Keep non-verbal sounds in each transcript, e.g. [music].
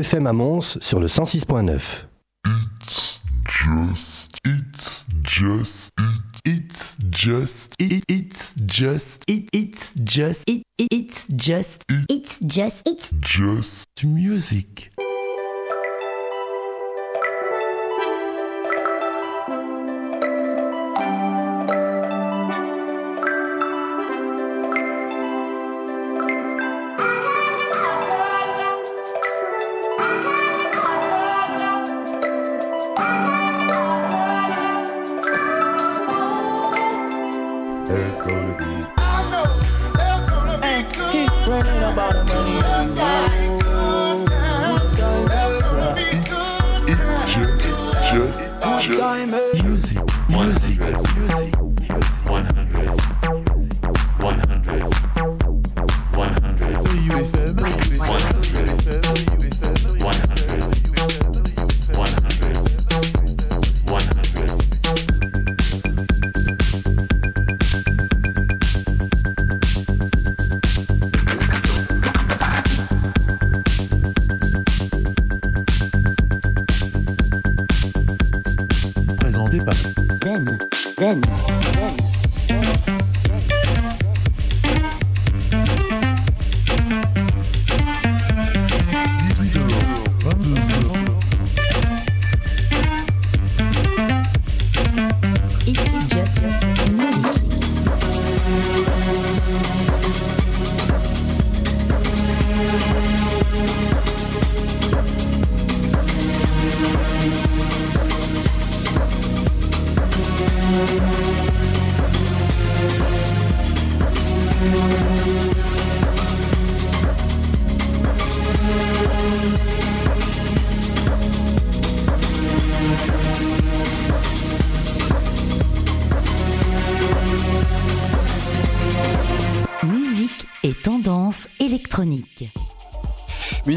UFM à Mons sur le 106.9. It's just, it's just, it, it's just, it, it's just, it, it's just, It's just, it's just music.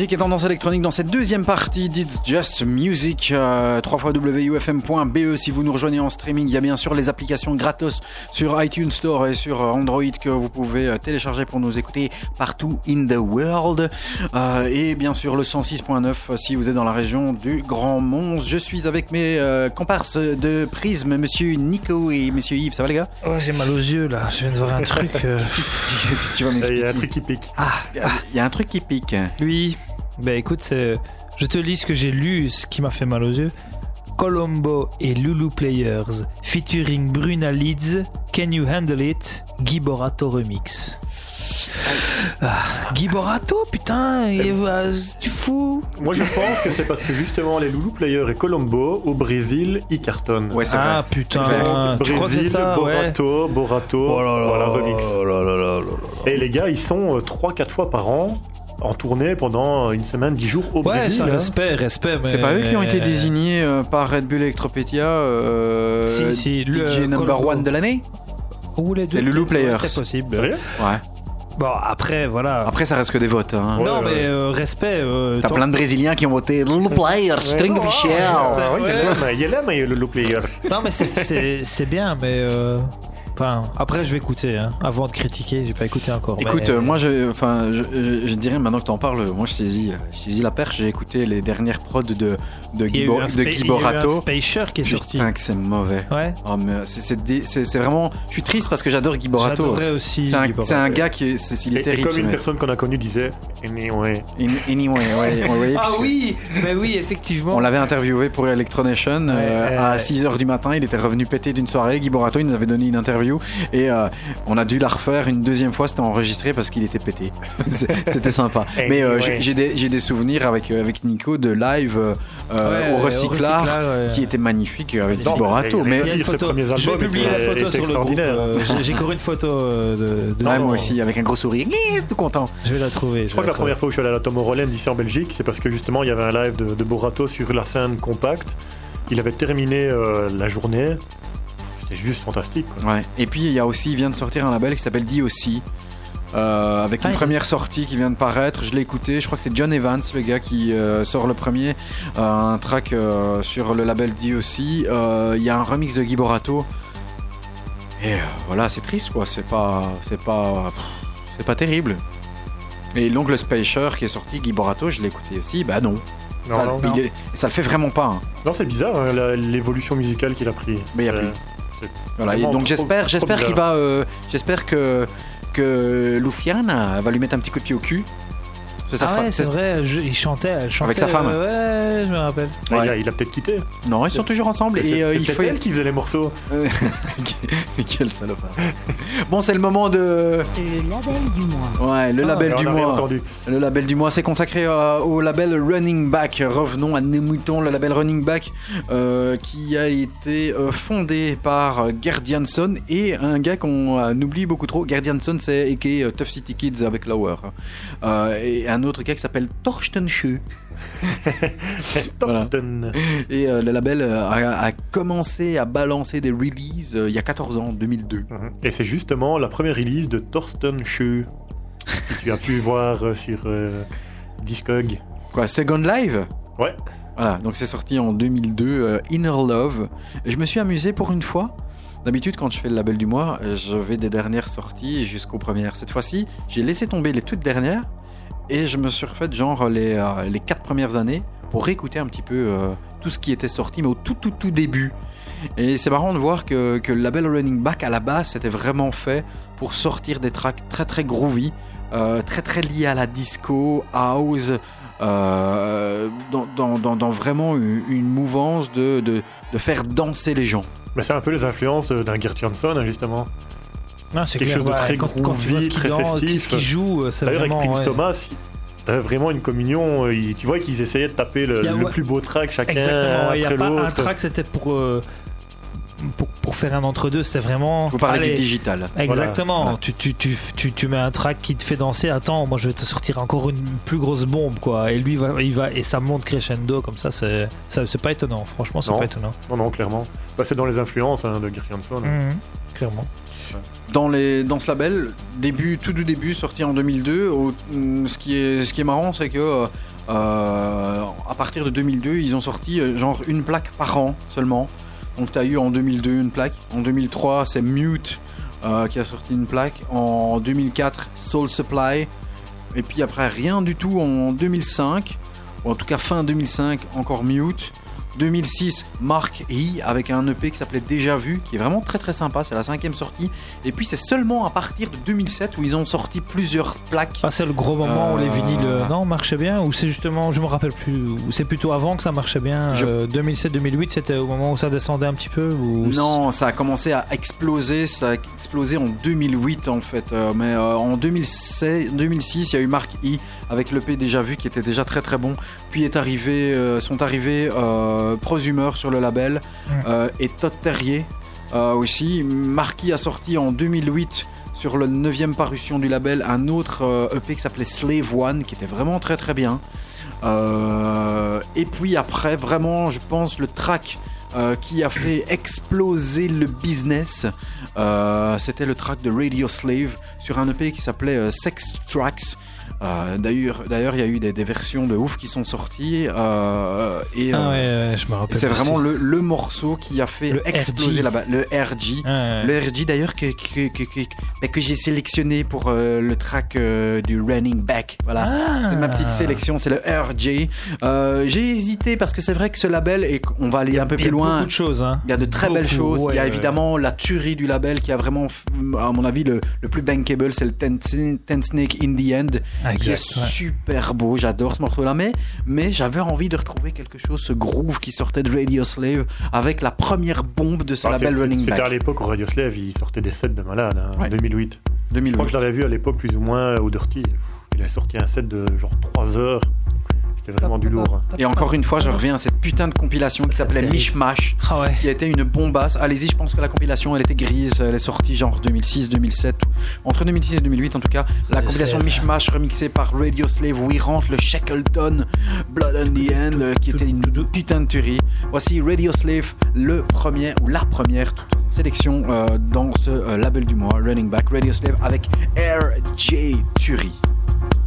Musique et tendance électronique dans cette deuxième partie d'It's Just Music, euh, 3 wufm.be. Si vous nous rejoignez en streaming, il y a bien sûr les applications gratos sur iTunes Store et sur Android que vous pouvez euh, télécharger pour nous écouter partout in the world. Euh, et bien sûr le 106.9 si vous êtes dans la région du Grand Mons. Je suis avec mes euh, comparses de Prisme, monsieur Nico et monsieur Yves. Ça va les gars? Oh, j'ai mal aux yeux là, je viens de voir un truc. euh. [laughs] Qu'est-ce qui se- Tu vas Il y m'expliquer. a un truc qui pique. Ah, Il y a un truc qui pique. oui. Bah écoute, c'est- je te lis ce que j'ai lu, ce qui m'a fait mal aux yeux. Colombo et Lulu Players, featuring Bruna Leeds, Can You Handle It, Giborato Remix. Ah, Giborato, putain, il va- tu fous Moi, je pense que c'est parce que justement, les Loulou Players et Colombo, au Brésil, ils cartonnent. Ouais, c'est Ah vrai. putain, Donc, tu crois que c'est Brésil, ça ouais. Borato, Borato, Oh là là, voilà, remix. oh là là là là là. Et les gars, ils sont 3-4 fois par an en tournée pendant une semaine, 10 jours au Ouais, Brésil. ça, hein. respect, respect. C'est mais- pas eux qui ont été désignés euh, par Red Bull Electropedia euh, Si, si, le- DJ number Colombo. one de l'année C'est Lulu peut-être, ouais, Players. C'est possible. Ouais. Bon, après, voilà. Après, ça reste que des votes. Hein. Ouais, non, ouais. mais euh, respect. euh, T'as plein de Brésiliens qui ont voté Little Players, String Ouais, Official. Ah, ouais, il y a Ouais. l'homme, il y a l'homme, il y a le Loulou Players. Non, mais c'est bien, mais. Enfin, après, je vais écouter. Hein. Avant de critiquer, j'ai pas écouté encore. Écoute, mais- euh, moi, je, enfin, je, je, je dirais maintenant que t'en parles, moi, je saisis, je saisis la perche. J'ai écouté les dernières prods de de un de spa- il y a eu un Giborato. Spacer qui est sorti. Putain, que c'est mauvais. Ouais. Oh, mais c'est- vraiment. Je suis triste parce que j'adore Giborato. J'adorais aussi. C'est un, Giborato. c'est un gars qui, il est Et, et terrible. comme une personne qu'on a connue disait, anyway. In- Anyway, ouais, ouais, ouais, Ah oui, mais oui, effectivement. On l'avait interviewé pour Electronation euh, à ouais. 6h du matin. Il était revenu péter d'une soirée. Guy Borato, il nous avait donné une interview et euh, on a dû la refaire une deuxième fois. C'était enregistré parce qu'il était pété. [laughs] C'était sympa. Et Mais euh, ouais. j'ai- j'ai des, j'ai des souvenirs avec, euh, avec Nico de live euh, Ouais, au recyclard recyclard, ouais. qui était magnifique avec Borato. mais- Je vais publier la photo sur le groupe. J'ai couru une photo de, moi aussi, avec un gros sourire, tout content. Je vais la trouver. Je crois que la première fois où je suis allé à la Tomorrowland ici en Belgique, c'est parce que justement il y avait un live de, de Borato sur la scène compacte. Il avait terminé euh, la journée. C'était juste fantastique. quoi. Ouais. Et puis il y a aussi, il vient de sortir un label qui s'appelle DOC. euh, avec une Ah, il- première sortie qui vient de paraître, je l'ai écouté, je crois que c'est John Evans le gars qui euh, sort le premier, euh, un track euh, sur le label DOC, Euh, il y a un remix de Guy Borato, et euh, voilà c'est triste quoi, c'est pas, c'est pas, c'est pas terrible. Et l'oncle Spacer qui est sorti, Guy Borato, je l'ai écouté aussi, bah non. Non, ça, non, il est- ça le fait vraiment pas. hein. non, c'est bizarre hein, l'évolution musicale qu'il a pris. Mais il y a Euh, Voilà, et donc j'espère, j'espère qu'il va, euh, j'espère que que Luciana va lui mettre un petit coup de pied au cul. C'est sa Ah ouais, c'est vrai, je- il chantait, elle chantait. Avec sa femme. euh, ouais, je me rappelle. Ouais. il a, il a peut-être quitté. Non, ils sont toujours ensemble C'est- et euh, il elle qui faisait les morceaux. [laughs] Quel salopard. Bon, c'est le moment de. Le label du mois. Ouais, le Ah, label Et du mois. entendu. Le label du mois, c'est consacré euh, au label Running Back. Revenons à nos moutons, le label Running Back euh, qui a été euh, fondé par Gerd Jansson et un gars qu'on euh, oublie beaucoup trop. Gerd Jansson, c'est aka euh, Tough City Kids avec Lauer. Euh, et un autre gars qui s'appelle Torsten Schö. [laughs] Voilà. Et euh, le label euh, a, a commencé à balancer des releases euh, il y a 14 ans, 2002. Mhm. Et c'est justement la première release de Thorsten Schö. [laughs] si tu as pu voir sur Discog. Quoi, Second Live? Ouais. Voilà, donc c'est sorti en 2002, euh, Inner Love. Et je me suis amusé pour une fois. D'habitude, quand je fais le label du mois, je vais des dernières sorties jusqu'aux premières. Cette fois-ci, j'ai laissé tomber les toutes dernières et je me suis refait genre les, euh, les quatre premières années pour réécouter un petit peu euh, tout ce qui était sorti, mais au tout tout tout début. Et c'est marrant de voir que, que le label Running Back à la base c'était vraiment fait pour sortir des tracks très très groovy, euh, très très liés à la disco, house, euh, dans, dans- vraiment une, mouvance de, de, de faire danser les gens. Mais c'est un peu les influences d'un Gert hein, justement. Non, c'est Quelque clair, chose de ouais, très quand, quand groovy, qu'il très danse, festif. ce qu'il joue, euh, c'est D'ailleurs, avec vraiment. Prince ouais. Thomas, t'avais vraiment une communion. euh, Tu vois qu'ils essayaient de taper le, Il y a- le ouais. plus beau track chacun Exactement, il n'y a après pas un track, c'était pour, euh, pour, pour faire un entre-deux, c'était vraiment. Vous parlais Allez, du digital. Exactement, Voilà. Tu, tu, tu, tu, tu mets un track qui te fait danser, attends, moi je vais te sortir encore une plus grosse bombe, quoi. Et lui, va, il va, et ça monte crescendo, comme ça, c'est ça- c'est pas étonnant, franchement, c'est Non. pas étonnant. Non, non, clairement. Bah, c'est dans les influences hein, de Gert Jansson. Mhm, clairement. Dans, les, dans ce label, tout du début, sorti en 2002, au- mm, ce, qui est, marrant, c'est que euh, à partir de 2002, ils ont sorti euh, genre une plaque par an seulement. Donc tu as eu en 2002 une plaque. En 2003, c'est Mute euh, qui a sorti une plaque. En 2004, Soul Supply. Et puis après, rien du tout en 2005. Ou en tout cas, fin 2005, encore Mute. 2006, Mark E avec un EP qui s'appelait Déjà Vu, qui est vraiment très très sympa, c'est la cinquième sortie. Et puis c'est seulement à partir de 2007 où ils ont sorti plusieurs plaques. Ah, c'est le gros moment où les Euh, vinyles euh, non, marchaient bien Ou c'est justement, je me rappelle plus, ou c'est plutôt avant que ça marchait bien Je- euh, 2007-2008, c'était au moment où ça descendait un petit peu ou... Non, ça a commencé à exploser, ça a explosé en 2008 en fait. Euh, mais euh, en 2006, 2006, il y a eu Mark E avec l'EP déjà vu qui était déjà très très bon. Puis est arrivé, euh, sont arrivés euh, Prosumer sur le label euh, et Todd Terrier aussi. E a sorti en 2008 sur le 9 parution du label un autre EP qui s'appelait Slave One qui était vraiment très très bien. Euh, et puis après, vraiment, je pense le track euh, qui a fait exploser le business, euh, c'était le track de Radio Slave sur un EP qui s'appelait Sex Tracks. Euh, D'ailleurs, d'ailleurs, il y a eu des, des versions de ouf qui sont sorties euh, et Ah euh, ouais, ouais, je me rappelle. c'est vraiment le, le morceau qui a fait Le exploser RG. là-bas, le RG. Ouais. Le RG d'ailleurs que, que, que, que, bah, que j'ai sélectionné pour euh, le track du Running Back. Voilà. Ah. C'est ma petite sélection, c'est le RJ. Euh, j'ai hésité parce que c'est vrai que ce label, et on va aller un peu Il y a plus loin, beaucoup de choses. Hein. il y a de très belles choses. Il y a évidemment la tuerie du label qui a vraiment, à mon avis, le, le plus bankable, c'est le Ten, Ten Snake in the End, Ah, qui est exact, ouais. super beau. J'adore ce morceau-là, mais, mais j'avais envie de retrouver quelque chose, ce groove qui sortait de Radio Slave avec la première bombe de ce Ah, label Running C'était à Back. l'époque où Radio Slave, il sortait des sets de malade, hein, Ouais. en 2008. Je 2008. crois que je l'avais vu à l'époque plus ou moins au Dirty. Il a sorti un set de genre 3 heures. C'était vraiment du lourd. hein. Et encore une fois, je reviens à cette putain de compilation qui s'appelait. Mishmash. Ah ouais. qui a été une bombasse. Allez-y, je pense que la compilation, elle était grise. Elle est sortie genre 2006, 2007. Entre 2006 et 2008, en tout cas. La Je compilation sais. Mishmash remixée par Radio Slave où il rentre le Shackleton Blood on the End euh, qui était une putain de tuerie. Voici Radio Slave, le premier ou la première toute façon, sélection euh, dans ce euh, label du mois, Running Back Radio Slave avec RJ Tuerie. Le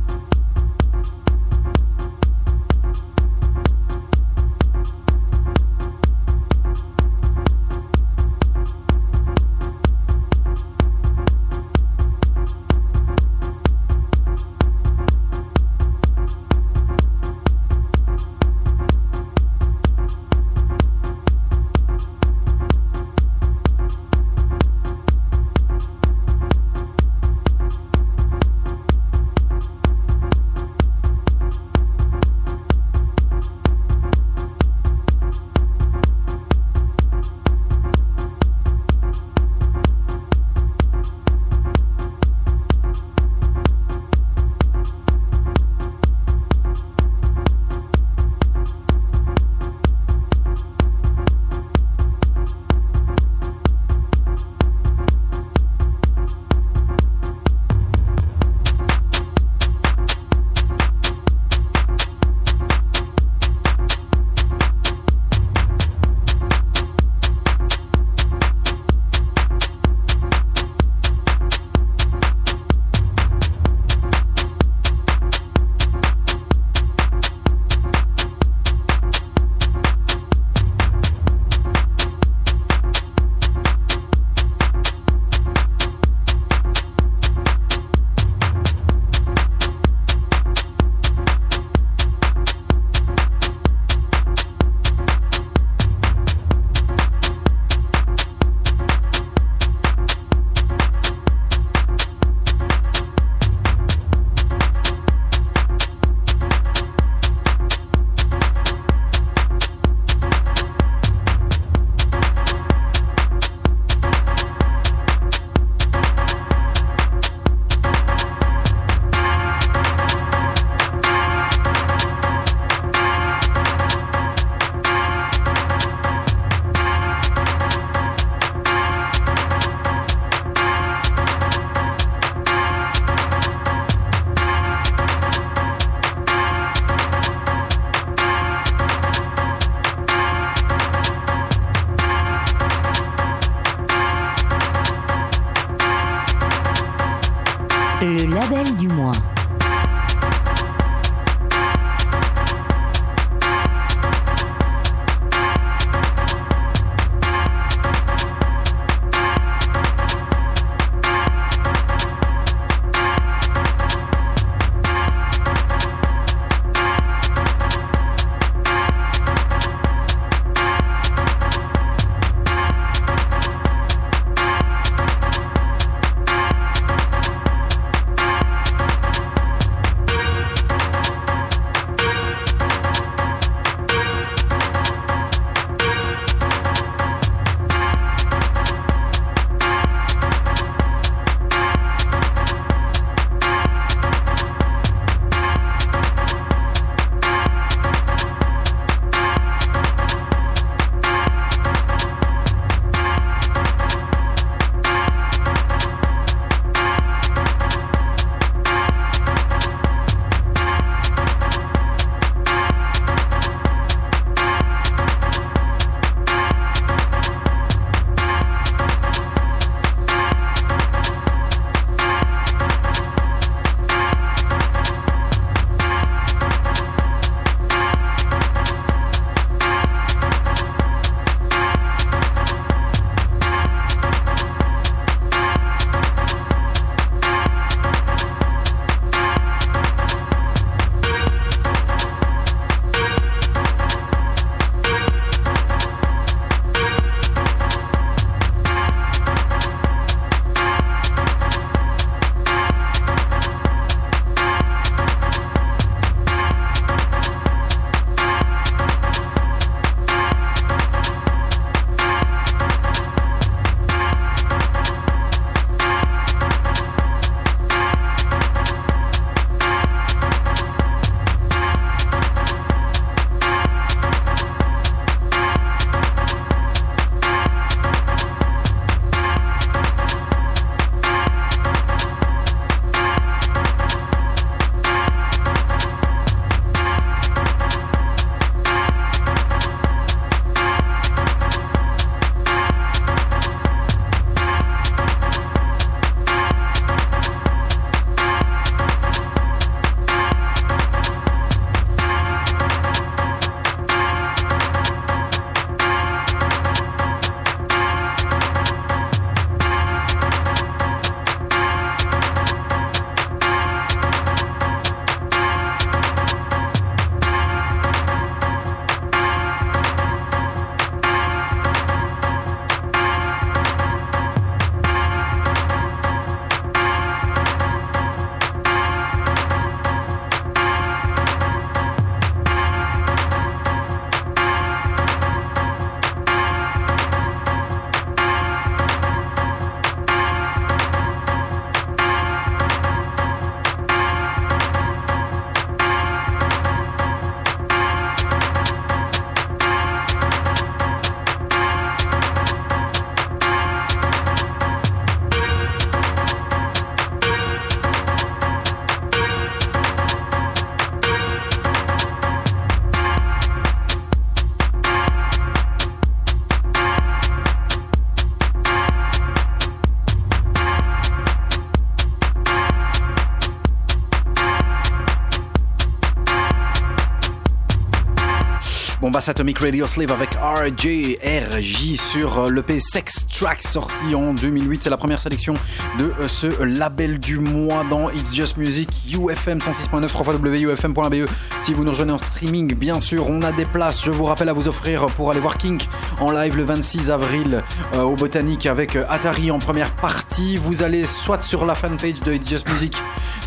Atomic Radio Slave avec RJ sur euh, l'EP Sex Track sorti en 2008. C'est la première sélection de euh, ce label du mois dans It's Just Music UFM 106.9 www.ufm.be. Si vous nous rejoignez en streaming, bien sûr, on a des places. Je vous rappelle à vous offrir pour aller voir Kink en live le 26 avril euh, au Botanique avec Atari en première partie. Vous allez soit sur la fanpage de It's Just Music,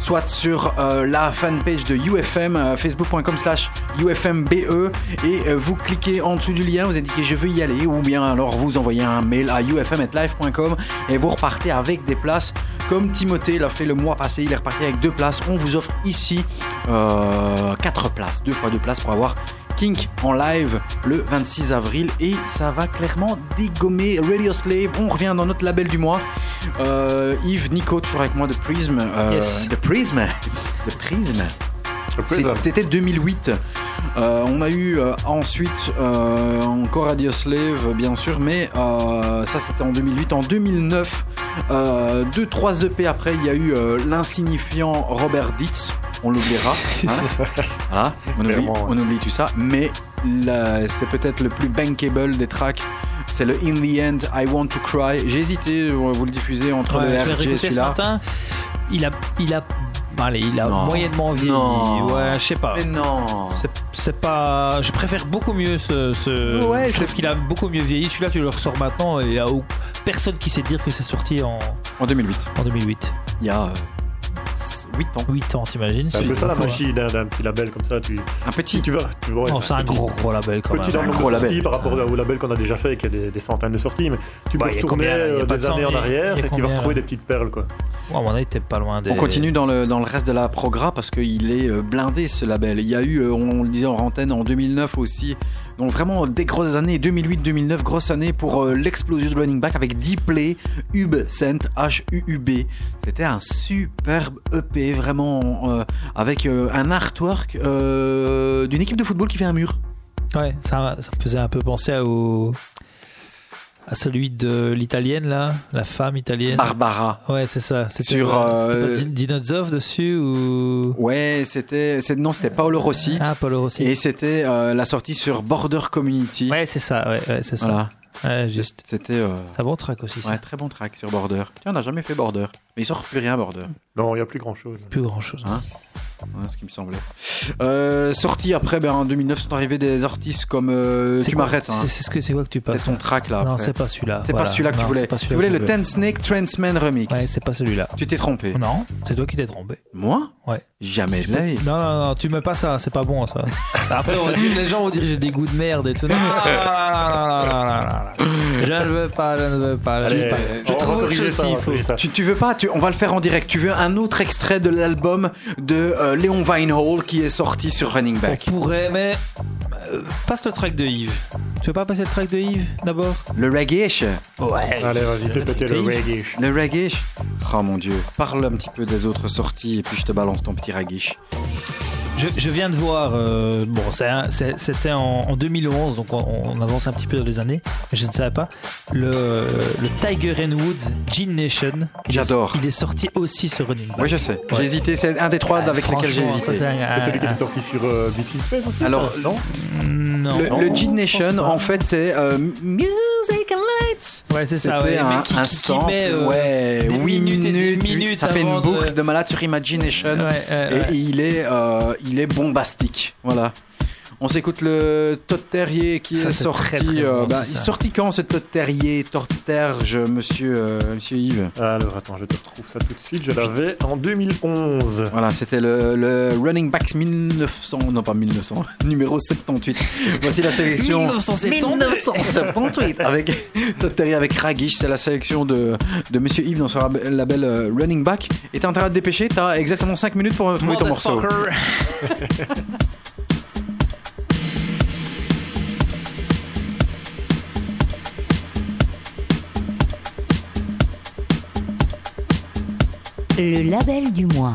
soit sur la fanpage de UFM, facebook.com slash UFMBE et vous cliquez en dessous du lien, vous indiquez je veux y aller ou bien alors vous envoyez un mail à ufm.live.com et vous repartez avec des places comme Timothée l'a fait le mois passé, il est reparti avec deux places. On vous offre ici euh, quatre places, deux fois deux places pour avoir Kink en live le 26 avril et ça va clairement dégommer Radio Slave. On revient dans notre label du mois. Euh, Yves, Nico, toujours avec moi de Prism. Euh, De Prism. [laughs] De Prism. C'était 2008. Euh, on a eu euh, ensuite euh, encore Radio Slave, bien sûr, mais euh, ça c'était en 2008. En 2009, euh, deux, trois EP après, il y a eu euh, l'insignifiant Robert Dietz. On l'oubliera. [laughs] hein. Voilà, on oublie, Clairement, ouais. on oublie tout ça. Mais c'est peut-être le plus bankable des tracks. C'est le In the End, I Want to Cry. J'ai hésité, vous le diffusez entre Ouais, le RG et celui-là. Il a, il a, allez, il a Non. moyennement vieilli. Ouais, je sais pas. Mais non. C'est- pas. Je préfère beaucoup mieux ce. ce- Ouais, je trouve qu'il a beaucoup mieux vieilli. Celui-là, tu le ressors maintenant et il y a personne qui sait dire que c'est sorti en, En 2008. en 2008. Il y a 8 ans. 8 ans, t'imagines C'est un peu ça la Ouais. magie d'un d'un petit label comme ça. Tu, Un petit. tu vas, tu vois, Non, c'est un gros gros label quand Petit même. le gros label. par rapport au label qu'on a déjà fait, qui a des, des centaines de sorties, mais tu Bah, peux retourner combien, là Il y a euh, des années en arrière et tu vas retrouver des petites perles, quoi. Ouais, à mon avis, t'es pas loin des. On continue dans le, dans le reste de la progra parce qu'il est euh, blindé ce label. Il y a eu, euh, on, le disait en antenne, en 2009 aussi. Donc vraiment des grosses années, 2008-2009, grosse année pour euh, l'explosion de running back avec Dplay, Ub Cent, H-U-U-B. C'était un superbe EP vraiment euh, avec euh, un artwork d'une équipe de football qui fait un mur. Ouais, ça, faisait un peu penser au, à celui de l'italienne là, la femme italienne. Barbara. Ouais, c'est ça. C'était Sur, euh, c'était pas Di- Dinozov dessus ou? Ouais, c'était, c'est- non, c'était Paolo Rossi. Ah, Paolo Rossi. Et c'était euh, la sortie sur Border Community. Ouais, c'est ça, ouais, ouais, c'est ça. Voilà. Ouais, juste. C'était euh, C'est un bon track aussi, ça. ouais, très bon track sur Border. Tiens, on n'a jamais fait Border. Mais il sort plus rien Border. Non, il n'y a plus grand chose. Plus grand chose. Hein? Ouais, ce qui me semblait. Euh, sorti après, ben, en 2009, sont arrivés des artistes comme. euh, tu m'arrêtes. hein. C'est c'est ce que c'est quoi que tu C'est passes ton track là. Non, c'est pas celui-là. C'est Voilà. pas celui-là que tu voulais. c'est pas Tu voulais le Ten Snake Transman Remix. Ouais, c'est pas celui-là. Tu t'es trompé. Non, c'est toi qui t'es trompé. Moi Ouais. Jamais de l'œil. Non, non, non, tu mets pas ça, c'est pas bon ça. Après, on va dire- les gens vont dire j'ai des goûts de merde et tout. Non, non, non, non, non, non, non, non. Je ne veux pas, je ne veux pas. Je, Allez, veux pas. je trouve ça, corriger ça. Tu, tu veux pas tu, On va le faire en direct. Tu veux un autre extrait de l'album de euh, Léon Vinehall qui est sorti sur Running On Back pourrait, mais. euh, passe le track de Yves. Tu veux pas passer le track de Yves d'abord? Le reggae Ouais. Allez, vas-y, fais péter le reggae. Le reggae Oh mon dieu. Parle un petit peu des autres sorties et puis je te balance ton petit reggae. Je, je viens de voir, euh, bon, c'était en, en 2011, donc on, on avance un petit peu dans les années, mais je ne savais pas. Le, le Tiger and Woods Gene Nation. il est- J'adore. Il est sorti aussi sur Running Back. Oui, je sais. Ouais. J'ai hésité. C'est un des trois Ah, avec lesquels j'ai hésité. c'est celui qui un- est sorti sur euh, Beats in Space aussi Alors, non? Non. Le, Non, le Gene Nation, en fait, c'est euh, Music and. Ouais, c'est ça. C'était Ouais, un, qui, un qui- qui sample, met, euh, ouais, des 8 minutes et des minutes, minutes ça fait une boucle de- de... malade sur Imagination. Ouais, ouais, ouais. Et il est, euh, il est bombastique. Voilà. On s'écoute le Todd Terrier qui Ça, est sorti. très, très euh, bah, il est sorti quand ce Todd Terrier, Torterge, monsieur, euh, monsieur Yves Alors, attends, je te retrouve ça tout de suite. Je l'avais en 2011. Voilà, c'était le, le Running Backs 1900, non pas 1900, [laughs] numéro 78. Voici la sélection 1978. 1978 avec Todd Terry avec Ragish. C'est la sélection de, de Monsieur Yves dans son lab- label euh, Running Back. Et t'es en train de te dépêcher, t'as exactement 5 minutes pour trouver ton morceau. [laughs] Le label du mois.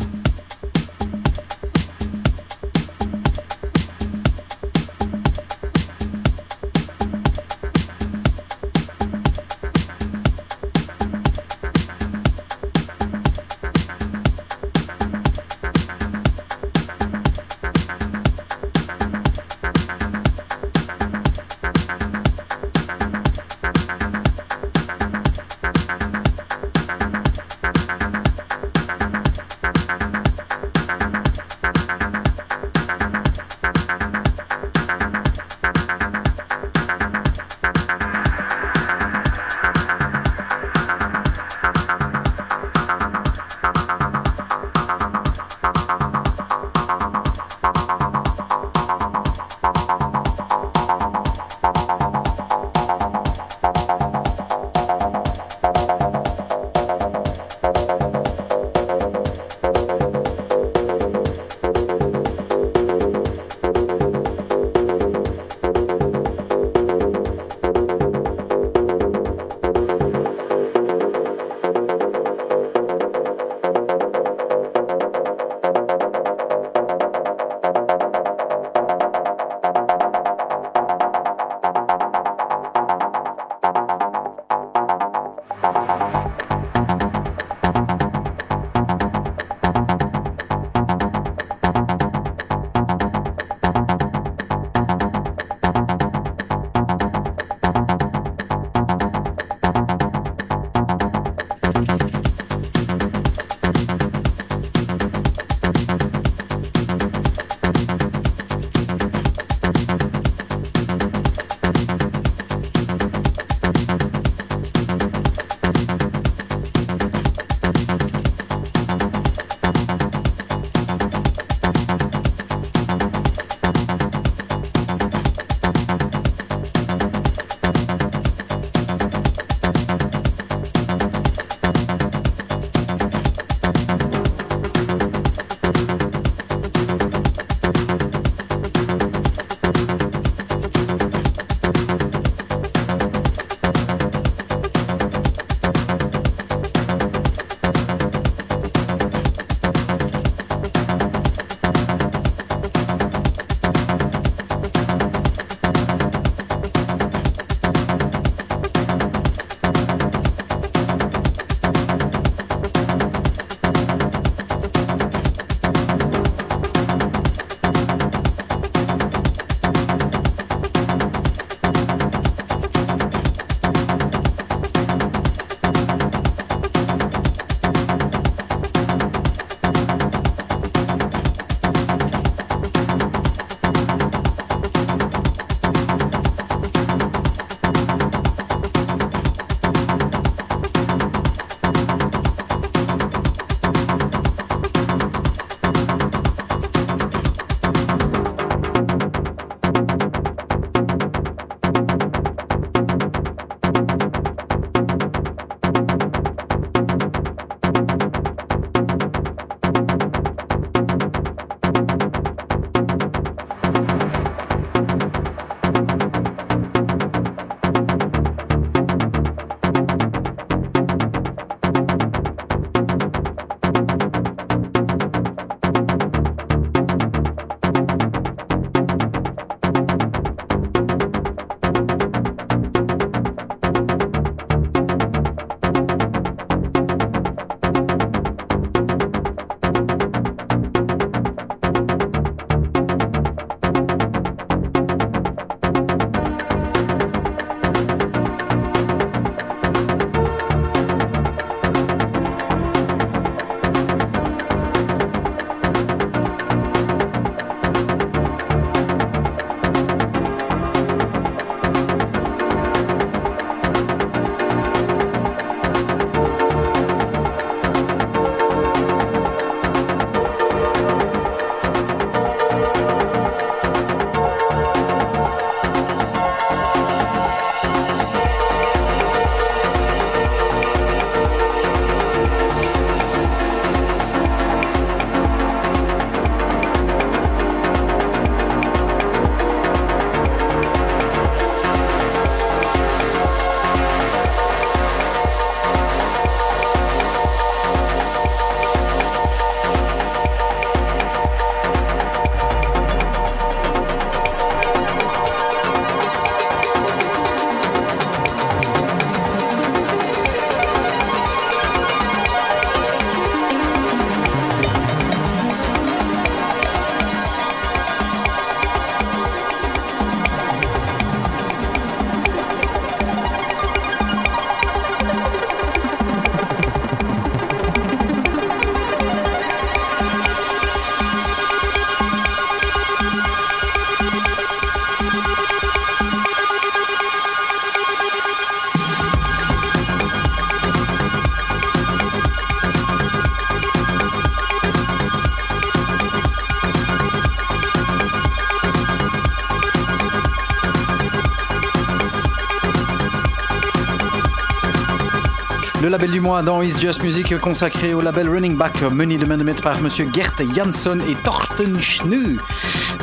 Le label du mois dans Is Just Music consacré au label Running Back mené de main de maître par monsieur Gert Jansson et Torsten Schnee.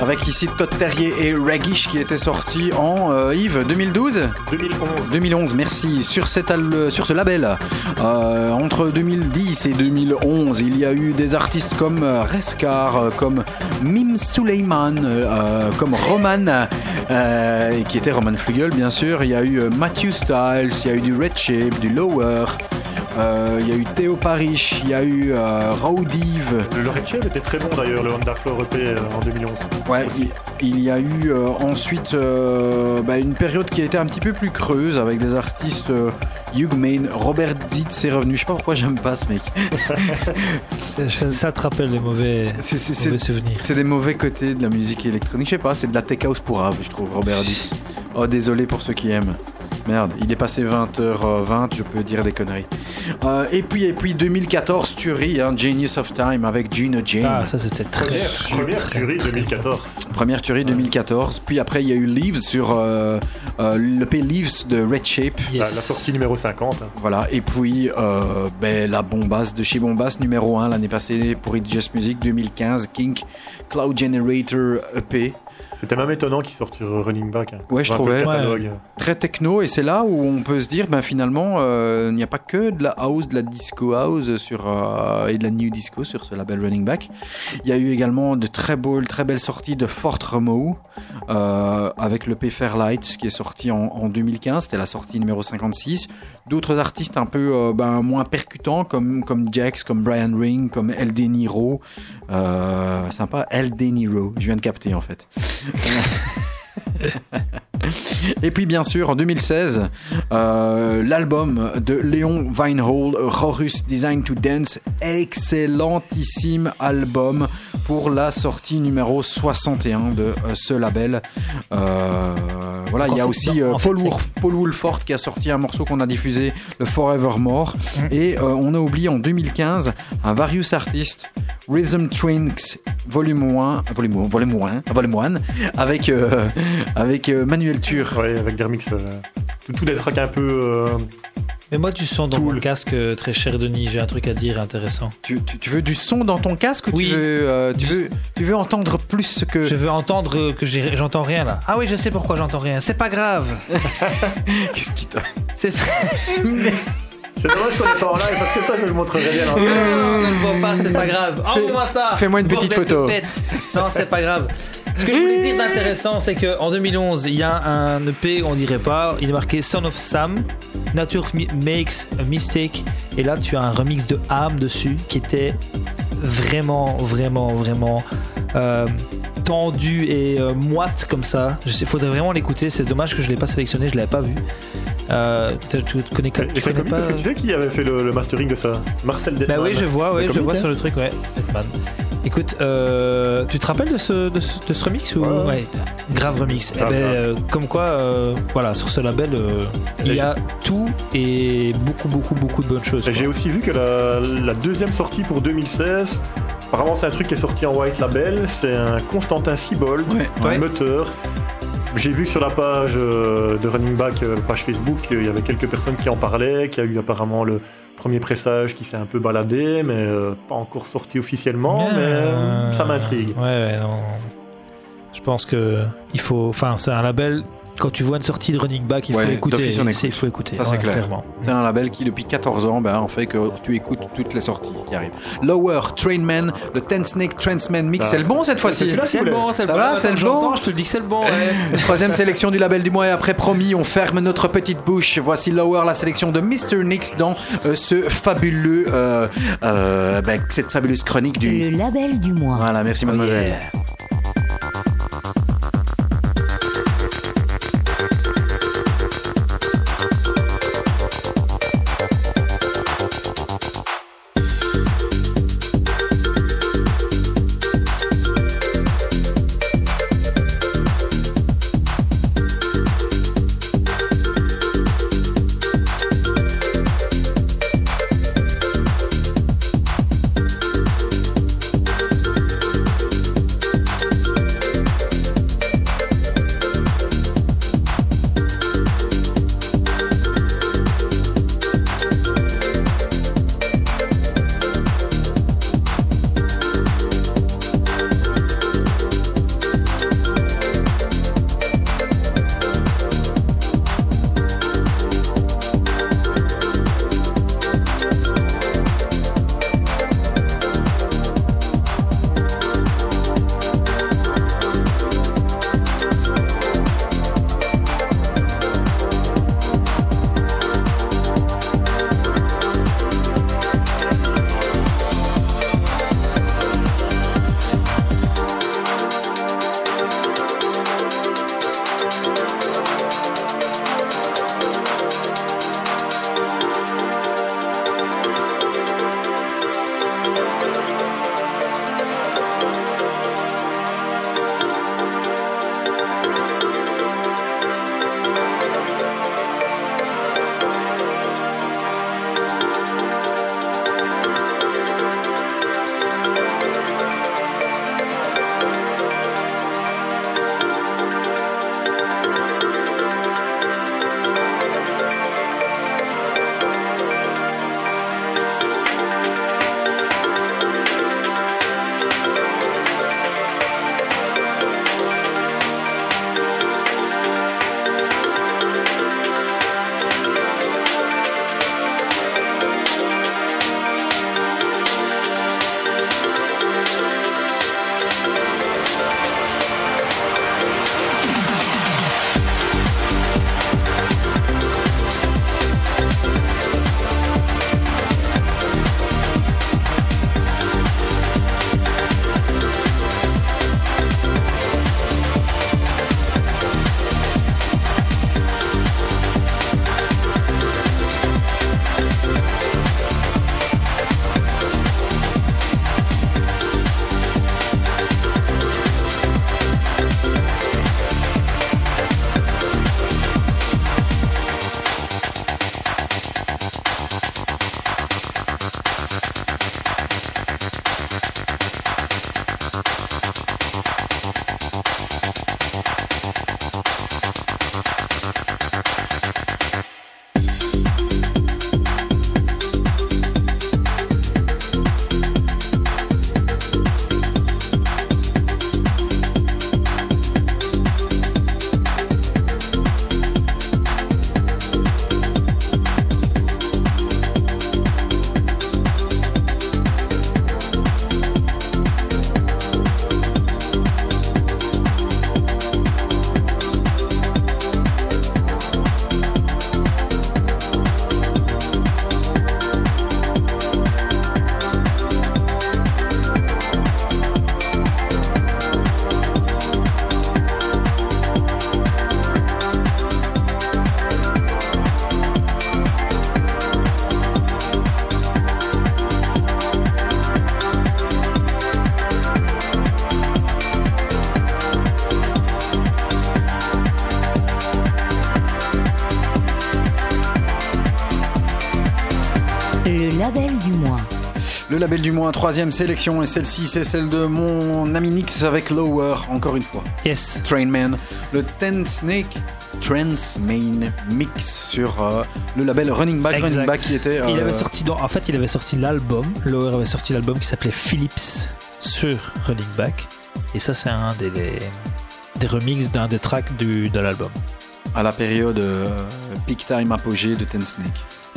Avec ici Todd Terrier et Regish qui étaient sortis en euh, Yves 2012 2011. 2011, merci. Sur, cet al- sur ce label, euh, entre 2010 et 2011, il y a eu des artistes comme euh, Reskar, euh, comme Mim Suleiman, euh, comme Roman, qui était Roman Flugel bien sûr. Il y a eu Matthew Styles, il y a eu du Red Shape, du Lower. Euh, il y a eu Théo Parrish, il y a eu euh, Raudive, Le Red Shell était très bon d'ailleurs, le Honda Floor EP euh, en 2011. Ouais, il, il y a eu euh, ensuite euh, bah, une période qui a été un petit peu plus creuse avec des artistes euh, Hugh Main, Robert Zitz est revenu. Je sais pas pourquoi j'aime pas ce mec. Ça, te rappelle les mauvais, souvenirs. C'est des mauvais côtés de la musique électronique. Je sais pas, c'est de la tech house pour Ave, je trouve, Robert [laughs] Zitz. Oh, désolé pour ceux qui aiment. Merde, il est passé 20h20, je peux dire des conneries. Euh, et puis, et puis 2014, Thury, hein, Genius of Time avec Gina Jane. Ah, ça c'était très Première, première très- tuerie 2014. Première tuerie 2014. Puis après, il y a eu Leaves sur euh, euh, l'EP Leaves de Red Shape. La, Yes. la sortie numéro 50. hein. Voilà, et puis euh, ben, la bombasse de chez Bombass numéro 1 l'année passée pour It's Just Music 2015, Kink Cloud Generator EP. C'était même étonnant qu'il sorte sur Running Back. hein. Ouais, je trouvais. Très techno, et c'est là où on peut se dire, ben, finalement, euh, il n'y a pas que de la house, de la disco house sur, euh, et de la new disco sur ce label Running Back. Il y a eu également de très, beaux, très belles sorties de Fort Remo euh, avec le P Fairlight qui est sorti en, en 2015, c'était la sortie numéro 56. D'autres artistes un peu euh, ben, moins percutants comme, comme Jax, comme Brian Ring, comme El De Niro. Euh, sympa, El De Niro, je viens de capter en fait. Yeah. [laughs] Et puis bien sûr en 2016, euh, l'album de Léon Weinhold, Chorus Design to Dance, excellentissime album pour la sortie numéro 61 de euh, ce label. Euh, voilà, il y a aussi fait, Paul, Woolf- Paul Woolford qui a sorti un morceau qu'on a diffusé, le Forevermore. Mm. Et euh, on a oublié en 2015 un Various Artist, Rhythm Trinks Volume 1, volume, volume 1, volume 1 avec, avec euh, Tur. Ouais, avec des remixes. euh, tout, tout des tracks un peu. euh, Mais moi, tu sens dans Cool. mon casque, euh, très cher Denis, j'ai un truc à dire intéressant. Tu, tu- tu veux du son dans ton casque ou Oui. tu, veux, euh, tu, veux, tu veux entendre plus que... Je veux entendre que j'ai- j'entends rien là. Ah oui, je sais pourquoi j'entends rien. C'est pas grave. [laughs] Qu'est-ce qui t'a... C'est C'est dommage qu'on n'est pas en live parce que ça, je le montrerai bien. Non, ne le vois pas, c'est pas grave. Envoie-moi ça. fais-moi une petite photo. Non, c'est pas grave. Ce que je voulais dire d'intéressant, c'est qu'en 2011, il y a un EP, on dirait pas, il est marqué Son of Sam, Nature Makes a Mistake, et là tu as un remix de Am dessus qui était vraiment, vraiment, vraiment euh, tendu et euh, moite comme ça. Il faudrait vraiment l'écouter, c'est dommage que je l'ai pas sélectionné, je l'avais pas vu. Euh, tu, tu connais, tu connais comique pas parce que tu sais qui avait fait le, le mastering de ça? Marcel bah Detman. oui, je vois, ouais, C'est je vois sur le truc, ouais. Detman. Écoute, euh, tu te rappelles de ce, de ce, de ce remix ou Ouais. ouais, grave remix. Grave, eh ben, grave. euh, comme quoi, euh, voilà, sur ce label, euh, il y a tout et beaucoup, beaucoup, beaucoup de bonnes choses. J'ai aussi vu que la, la deuxième sortie pour 2016, apparemment c'est un truc qui est sorti en white label, c'est un Constantin Siebold, Ouais, un ouais. moteur. J'ai vu sur la page euh, de Running Back, euh, page Facebook, euh, il y avait quelques personnes qui en parlaient, qu'il y a eu apparemment le premier pressage qui s'est un peu baladé, mais euh, pas encore sorti officiellement, mais euh, Euh, ça m'intrigue. Ouais, ouais, non. Je pense que il faut. Enfin, c'est un label. Quand tu vois une sortie de Running Back, il faut écouter. écoute. Faut. Ça, c'est ouais, clair. Clairement. C'est un label qui, depuis 14 ans, ben, en fait que tu écoutes toutes les sorties qui arrivent. Lower, Trainman, le Ten Snake Transman Mix, c'est le bon cette fois-ci. C'est le bon, c'est le Ça bon. va, c'est le bon Je te le dis que c'est le bon. ouais. [laughs] Troisième sélection du label du mois et après promis, on ferme notre petite bouche. Voici Lower, la sélection de Mr. Nix dans euh, ce fabuleux, euh, euh, ben, cette fabuleuse chronique du. Le label du mois. Voilà, merci mademoiselle. Yeah. Le label du mois, troisième sélection, et celle-ci, c'est celle de mon ami Nix avec Lower, encore une fois. Yes. Trainman, le Ten Snake Trance Main Mix sur euh, le label Running Back. Exact. Running Back qui était. Il euh, avait sorti dans- en fait, il avait sorti l'album. Lower avait sorti l'album qui s'appelait Philips sur Running Back. Et ça, c'est un des, des remixes d'un des tracks du, de l'album. à la période euh, peak time apogée de Ten Snake.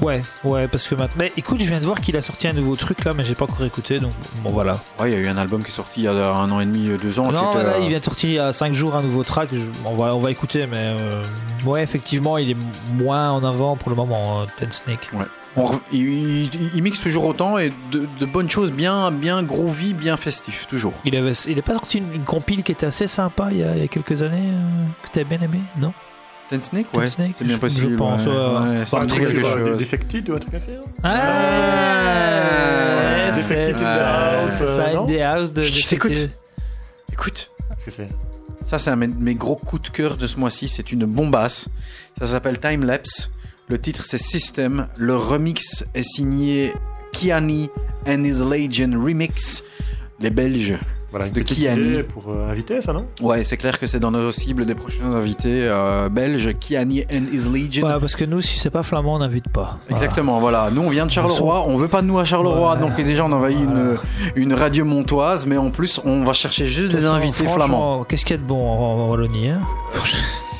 Ouais, ouais, parce que maintenant. Mais écoute, je viens de voir qu'il a sorti un nouveau truc là, mais j'ai pas encore écouté, donc bon voilà. Ouais, il y a eu un album qui est sorti il y a un an et demi, deux ans. non, là, euh, il vient de sortir il y a 5 jours un nouveau track. je- on, va, on va écouter, mais euh, ouais, effectivement, il est moins en avant pour le moment, euh, Ten Snake. on re- il, il- il mixe toujours autant et de, de bonnes choses bien, bien groovy, bien festif, toujours. Il avait, il est pas sorti une, une compile qui était assez sympa il y a, il y a quelques années euh, que t'as bien aimé, non? Ten Snake, Ten ouais, Snake, c'est bien possible. je pense, me dit truc, chose. Defected ou un truc hein Ah, Defected c'est House, c'est euh, the House de. Je t'écoute. Écoute, Qu'est-ce que c'est ça c'est un de mes- mes gros coups de cœur de ce mois-ci, c'est une bombasse. Ça s'appelle Time Lapse. Le titre c'est System. Le remix est signé Kiani and His Legion Remix. Les Belges. Voilà, une De Kiani. pour euh, inviter ça, non? Ouais, c'est clair que c'est dans nos cibles des prochains invités euh, belges, Kiani and His Legion. Ouais, parce que nous, si c'est pas flamand, on n'invite pas. Voilà. Exactement, voilà. Nous, on vient de Charleroi, on veut pas de nous à Charleroi, Ouais. donc déjà on envahit une, une radio montoise, mais en plus on va chercher juste des invités flamands. Qu'est-ce qu'il y a de bon en, en Wallonie hein? [laughs]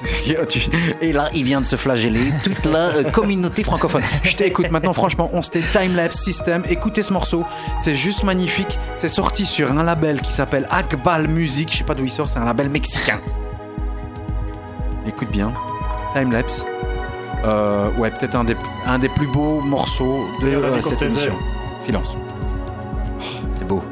[laughs] Et là, il vient de se flageller toute la euh, communauté francophone. Je t'écoute maintenant, franchement, on s'était Timelapse System. Écoutez ce morceau, c'est juste magnifique. C'est sorti sur un label qui s'appelle Akbal Music. Je sais pas d'où il sort, c'est un label mexicain. Écoute bien, Timelapse. Euh, ouais, peut-être un des, un des plus beaux morceaux de euh, cette émission. Silence. Oh, c'est beau.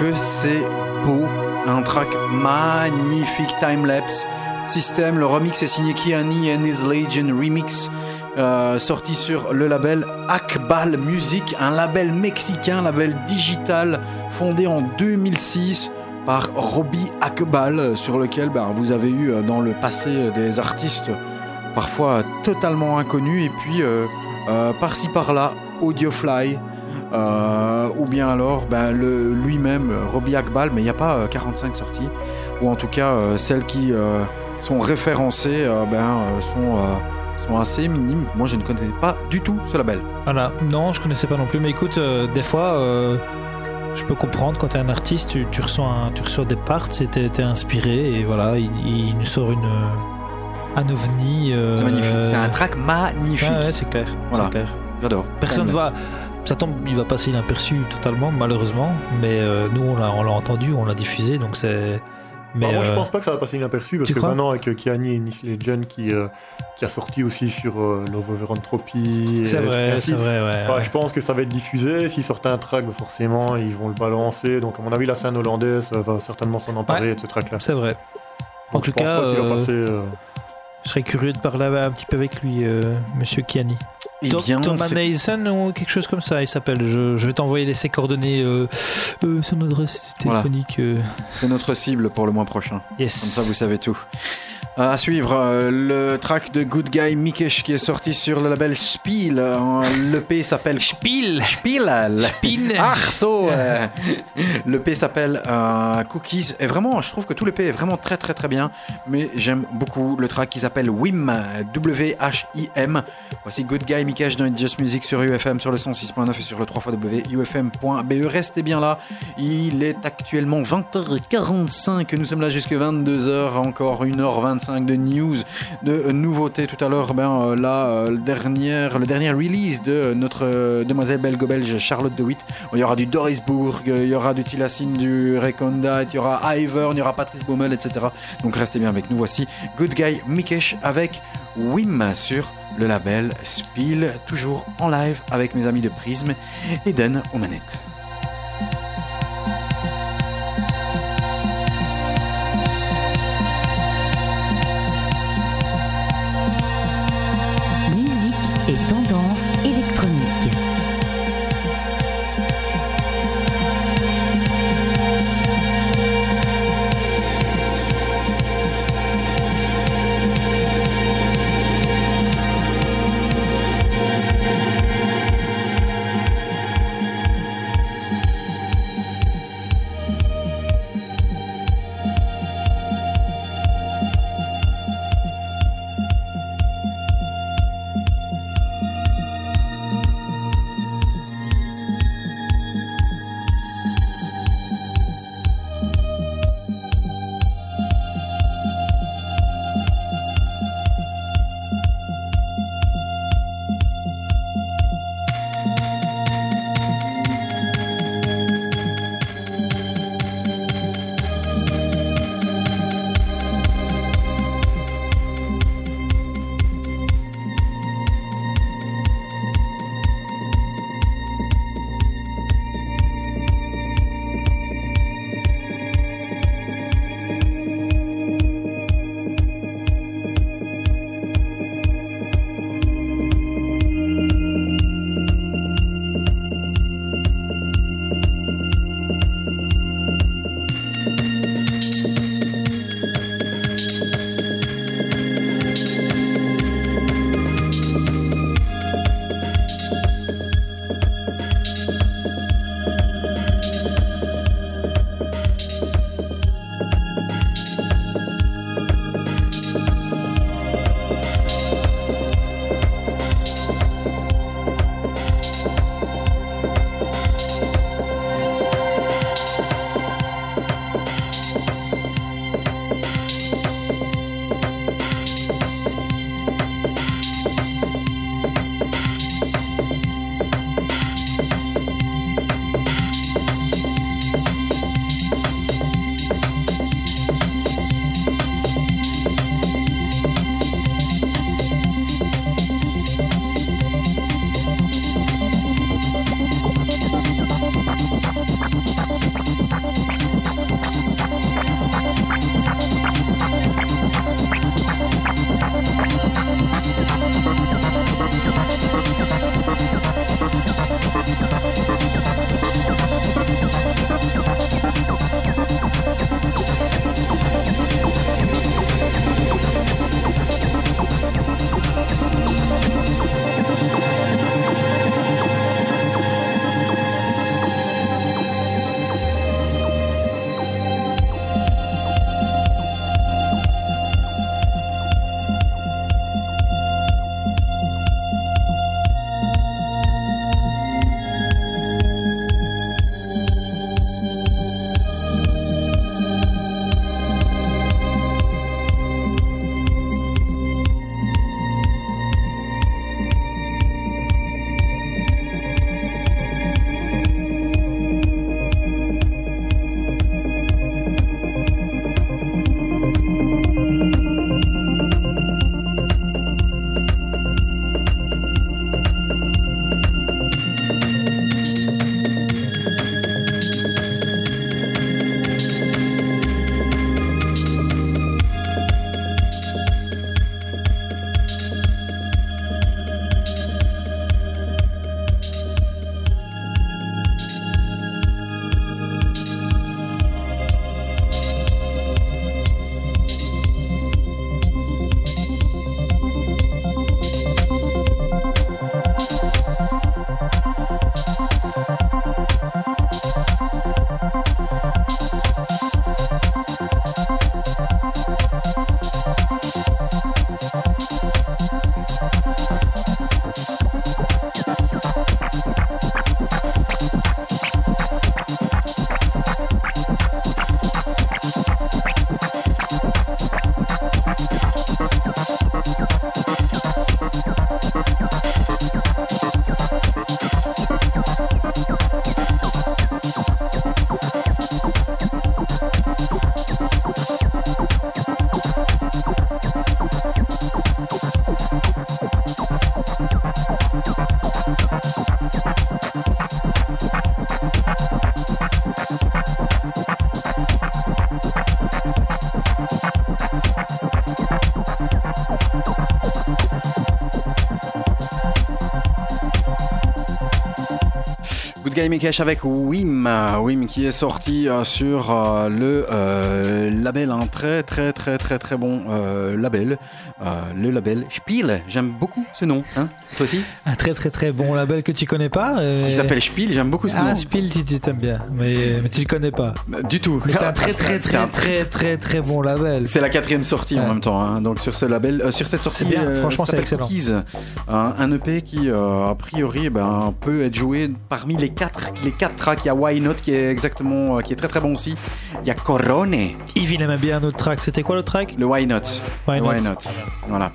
Que c'est beau Un track magnifique, time-lapse. Système, le remix est signé Kiani and His Legion Remix. Euh, sorti sur le label Akbal Music, un label mexicain, label digital fondé en 2006 par Robbie Akbal, sur lequel bah, vous avez eu euh, dans le passé euh, des artistes parfois totalement inconnus, et puis par-ci par-là, Audiofly, ou bien alors bah, lui-même, Robbie Akbal, mais il n'y a pas 45 sorties, ou en tout cas celles qui sont référencées ben, sont sont assez minimes. Moi, je ne connaissais pas du tout ce label. Voilà, non, je connaissais pas non plus. Mais écoute, euh, des fois, euh, je peux comprendre quand tu es un artiste, tu, tu, reçois un, tu reçois des parts, tu inspiré et voilà, il, nous sort une un ovni. Euh, c'est magnifique. C'est un track magnifique. ouais, c'est clair. Voilà. J'adore. Personne va. Ça tombe, il va passer inaperçu totalement, malheureusement. Mais nous, on l'a entendu, on l'a diffusé, donc c'est bah, moi, je euh, pense pas que ça va passer inaperçu parce que maintenant, avec euh, Kiani et Nice Legend qui, euh, qui a sorti aussi sur Love Over Entropy. C'est vrai, c'est vrai, ouais, bah, Je pense que ça va être diffusé. S'ils sortent un track, bah, forcément, ils vont le balancer. Donc, à mon avis, la scène hollandaise va certainement s'en emparer de ce track-là. C'est vrai. En tout cas, je serais curieux de parler un petit peu avec lui, monsieur Kiani. Eh bien, Thomas Nason ou quelque chose comme ça, il s'appelle. Je, vais t'envoyer ses coordonnées, euh, euh, son adresse téléphonique. Euh. C'est notre cible pour le mois prochain. Yes. Comme ça, vous savez tout. Euh, à suivre, euh, le track de Good Guy Mikesh qui est sorti sur le label Spiel. Euh, le P s'appelle Spiel. Spiel. Spiel. [laughs] Arso. le P s'appelle Cookies. Et vraiment, je trouve que tout le P est vraiment très très très bien. Mais j'aime beaucoup le track qui s'appelle Wim. W-H-I-M. Voici Good Guy Mikesh dans Just Music sur UFM sur le 106.9 et sur le 3xufm.be. Restez bien là. Il est actuellement 20h45. Nous sommes là jusqu'à 22h. Encore 1h25 de news, de nouveautés. Tout à l'heure, ben, euh, euh, dernière, le dernier release de notre euh, demoiselle belgo-belge Charlotte de Witt. Il y aura du Doris Bourg, il y aura du Tilassine, du Reconda, il y aura Ivor, il y aura Patrice Baumel, etc. Donc restez bien avec nous. Voici Good Guy Mikesh avec Wim sur le label Spiel, toujours en live avec mes amis de Prism et Den aux manettes. Avec Wim. Wim qui est sorti euh, sur euh, le euh, label, un très très très très très bon label. le label Spiel. J'aime beaucoup ce nom. Hein Toi aussi? Très très très bon label que tu connais pas. Il s'appelle Spiel, j'aime beaucoup ce ah, nom. Ah, Spiel, tu t'aimes bien, mais, mais tu le connais pas. Du tout. c'est un très très très très très très bon label. C'est la quatrième sortie en même temps. Hein. Donc sur ce label, sur cette sortie, bien. franchement c'est excellent. un EP qui a priori eh ben, peut être joué parmi les quatre, les quatre tracks. Il y a Why Not qui est exactement, euh, qui est très très bon aussi. Il y a Corone. Yves, il aimait bien un autre track. C'était quoi le track? Le Why Not. Why, Not. Not. Voilà.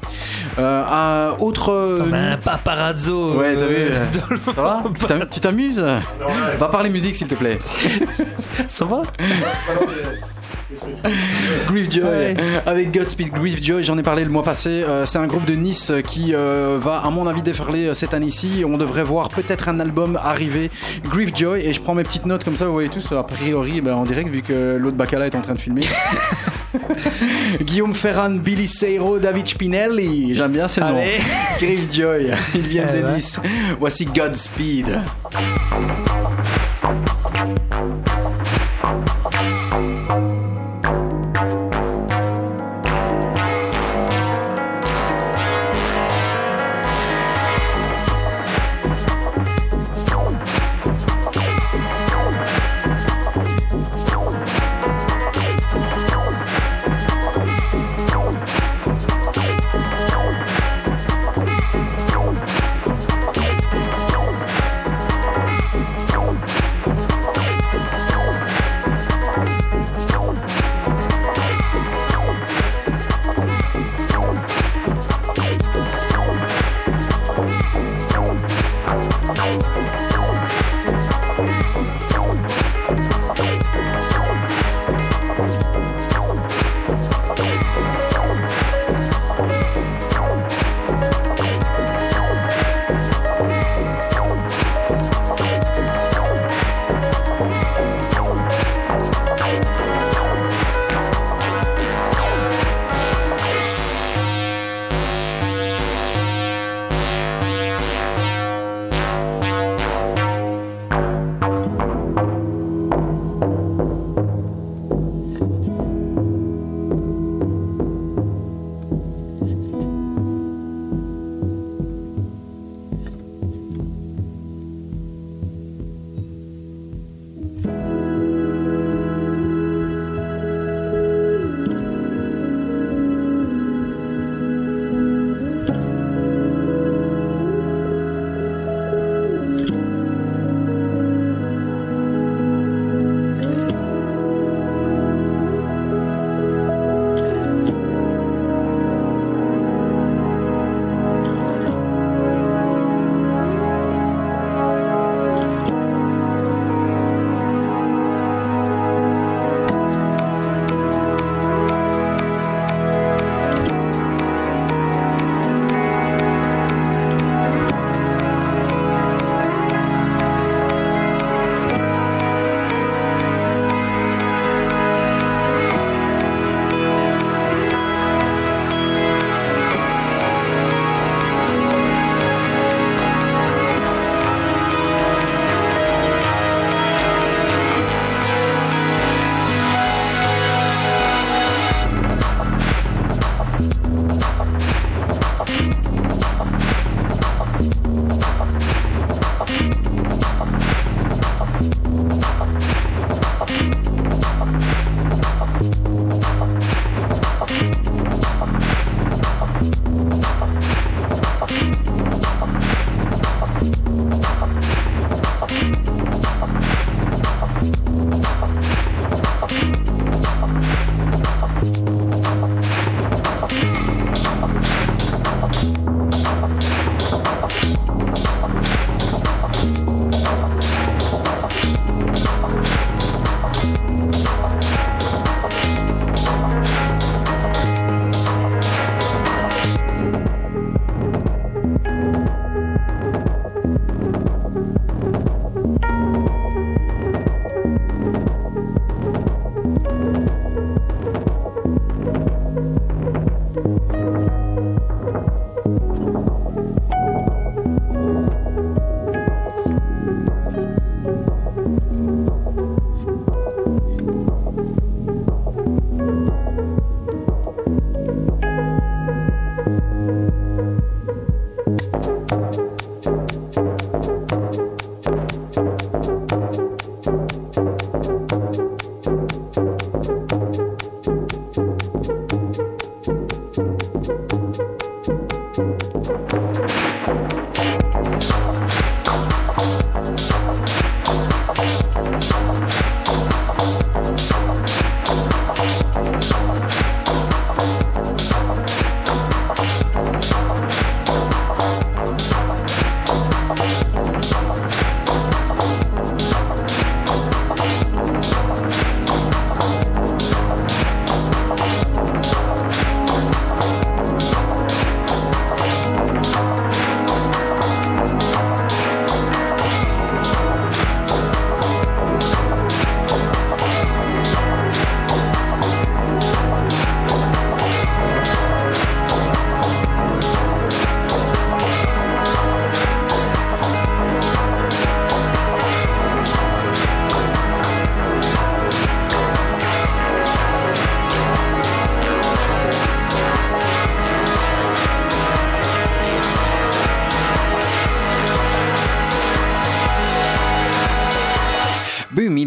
Euh, autre. un paparazzo. Ouais, t'as vu [laughs] Ça va Tu t'amuses? Va parler musique s'il te plaît. Ça va? [laughs] Joy avec Godspeed Joy j'en ai parlé le mois passé. Euh, c'est un groupe de Nice qui euh, va, à mon avis, déferler euh, cette année-ci. On devrait voir peut-être un album arriver. Joy et je prends mes petites notes comme ça, vous voyez tous, a priori ben, en direct, vu que l'autre Bacala est en train de filmer. [laughs] Guillaume Ferran, Billy Seiro, David Spinelli. J'aime bien ce nom. Joy ils viennent eh de Nice. Voici Godspeed.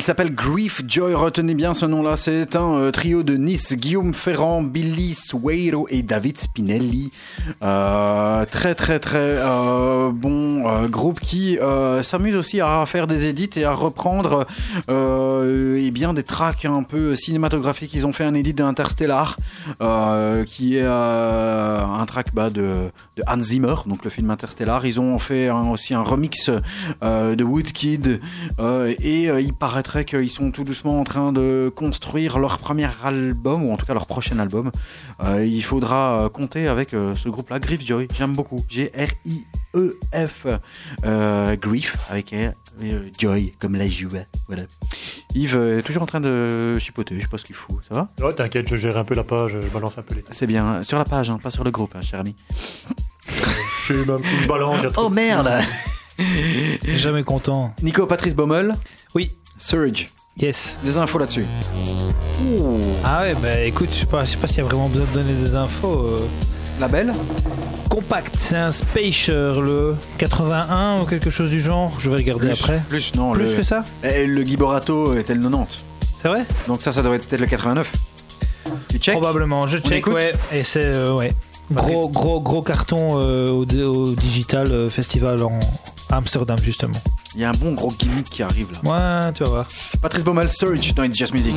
S'appelle Grief Joy, retenez bien ce nom-là. C'est un euh, trio de Nice, Guillaume Ferrand, Billy Sueiro et David Spinelli. Euh, très très très euh, bon groupe qui s'amuse aussi à faire des edits et à reprendre euh, eh bien des tracks un peu cinématographiques. Ils ont fait un edit d'Interstellar qui est un track bah, de, de Hans Zimmer, donc le film Interstellar. Ils ont fait aussi un remix de Woodkid et il paraîtrait qu'ils sont tout doucement en train de construire leur premier album ou en tout cas leur prochain album. Euh, il faudra euh, compter avec euh, ce groupe-là, Grief Joy. J'aime beaucoup. G-R-I-E-F. Euh, Grief avec R, Joy comme la joie. Voilà. Yves est toujours en train de chipoter. Je sais pas ce qu'il faut. Ça va? Ouais, t'inquiète, je gère un peu la page, je balance un peu les. C'est bien. Sur la page, hein, pas sur le groupe, hein, cher ami. Je suis même je balance. [laughs] Oh merde [laughs] Jamais content. Nico Patrice Baumel. Oui. Surge. Yes. Des infos là-dessus. Ah ouais, bah écoute, je sais pas, je sais pas s'il y a vraiment besoin de donner des infos. euh. Label Compact, c'est un Spacer, le 81 ou quelque chose du genre. Je vais regarder après. plus non. Plus le, que ça? Eh, le Giborato était le 90. C'est vrai? Donc ça, ça doit être peut-être le 89. Tu check? Probablement, je check, écoute ouais. Et c'est, euh, ouais. Gros, gros, gros carton euh, au, au Digital euh, Festival en Amsterdam, justement. Il y a un bon gros gimmick qui arrive là. Ouais, tu vas voir. Patrice Baumel, Surge dans It's Just Music.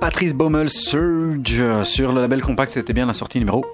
Patrice Baumel Surge sur le label compact. C'était bien la sortie numéro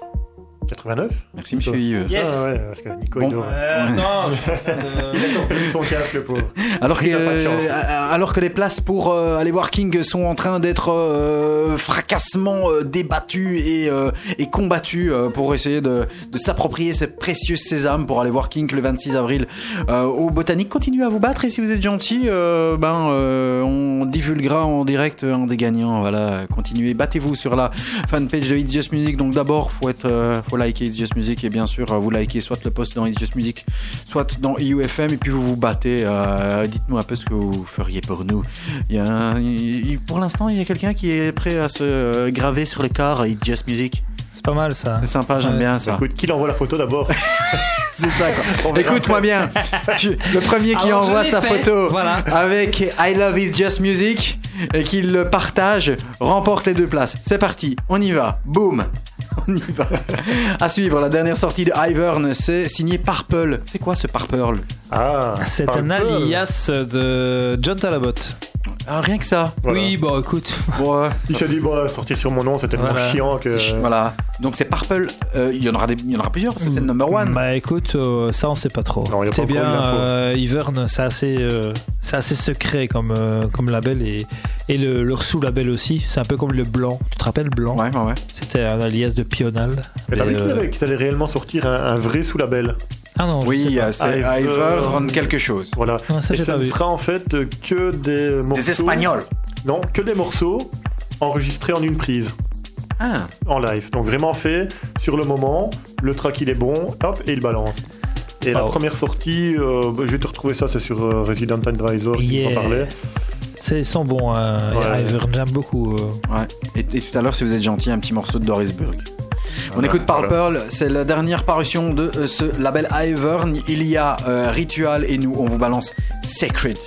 89 Merci, monsieur Yves. Yes. Ah ouais, parce que Nico, Bon. il. Euh, attends, [laughs] Il a perdu son casque, le pauvre. Alors que, euh, alors que les places pour euh, aller voir King sont en train d'être euh, fracassement euh, débattues et, euh, et combattues euh, pour essayer de, de s'approprier ces précieux sésames pour aller voir King le 26 avril euh, au Botanique. Continuez à vous battre et si vous êtes gentil, euh, ben, euh, on divulguera en direct un des gagnants. Voilà, continuez, battez-vous sur la fanpage de It's Just Music. Donc d'abord, faut être, euh, faut liker It's Just Music et bien sûr, euh, vous likez soit le post dans It's Just Music, soit dans IUFM et puis vous vous battez. euh, Dites-nous un peu ce que vous feriez pour nous. Il y a un- il- pour l'instant, il y a quelqu'un qui est prêt à se graver sur le car It's Just Music. c'est pas mal ça. C'est sympa, j'aime Ouais. bien ça. Écoute, qui envoie la photo d'abord [laughs] C'est ça quoi. Écoute-moi bien. Tu- le premier qui Alors, envoie sa fait. photo Voilà. avec I Love It's Just Music et qu'il le partage remporte les deux places. C'est parti, on y va. Boum. On y va. À suivre, la dernière sortie de Ivern, c'est signé Purple. C'est quoi ce Purple? Ah, C'est un alias de John Talabot. Ah, Rien que ça. Voilà. Oui, bon, écoute. Bon, euh, [laughs] Il s'est dit, bah, sortir sur mon nom, c'est tellement Voilà. chiant que. ch- voilà. Donc c'est Purple. Euh, Il y en aura des, il y en aura plusieurs parce que c'est le number one. Bah écoute, euh, ça on sait pas trop. Non, y a pas C'est bien, euh, Ivern, c'est assez, euh, c'est assez secret comme, euh, comme label et, et le, leur sous-label aussi. C'est un peu comme le Blanc. Tu te rappelles Blanc? Ouais, ouais, ouais. C'était un alias de Pional. Mais t'as vu qu'ils euh, allaient, qu'ils allaient réellement sortir un, un vrai sous-label Ah non, Oui, euh, c'est Ivern. Ivern quelque chose. Voilà. Ah, ça, Et ça ne sera en fait que des morceaux. Des Espagnols. Non, que des morceaux enregistrés en une prise, Ah, en live. Donc vraiment fait sur le moment, le track il est bon, hop, et il balance. Et la Oh. première sortie, euh, je vais te retrouver ça, c'est sur euh, Resident Advisor qui Yeah. en parlait. C'est, ils sont bons, Ouais. Ivern, j'aime beaucoup. euh. ouais. Et, et tout à l'heure, si vous êtes gentil, un petit morceau de Dorisburg. On écoute voilà. Pearl, c'est la dernière parution de euh, ce label Ivern. Il y a euh, Ritual et nous, on vous balance Sacred.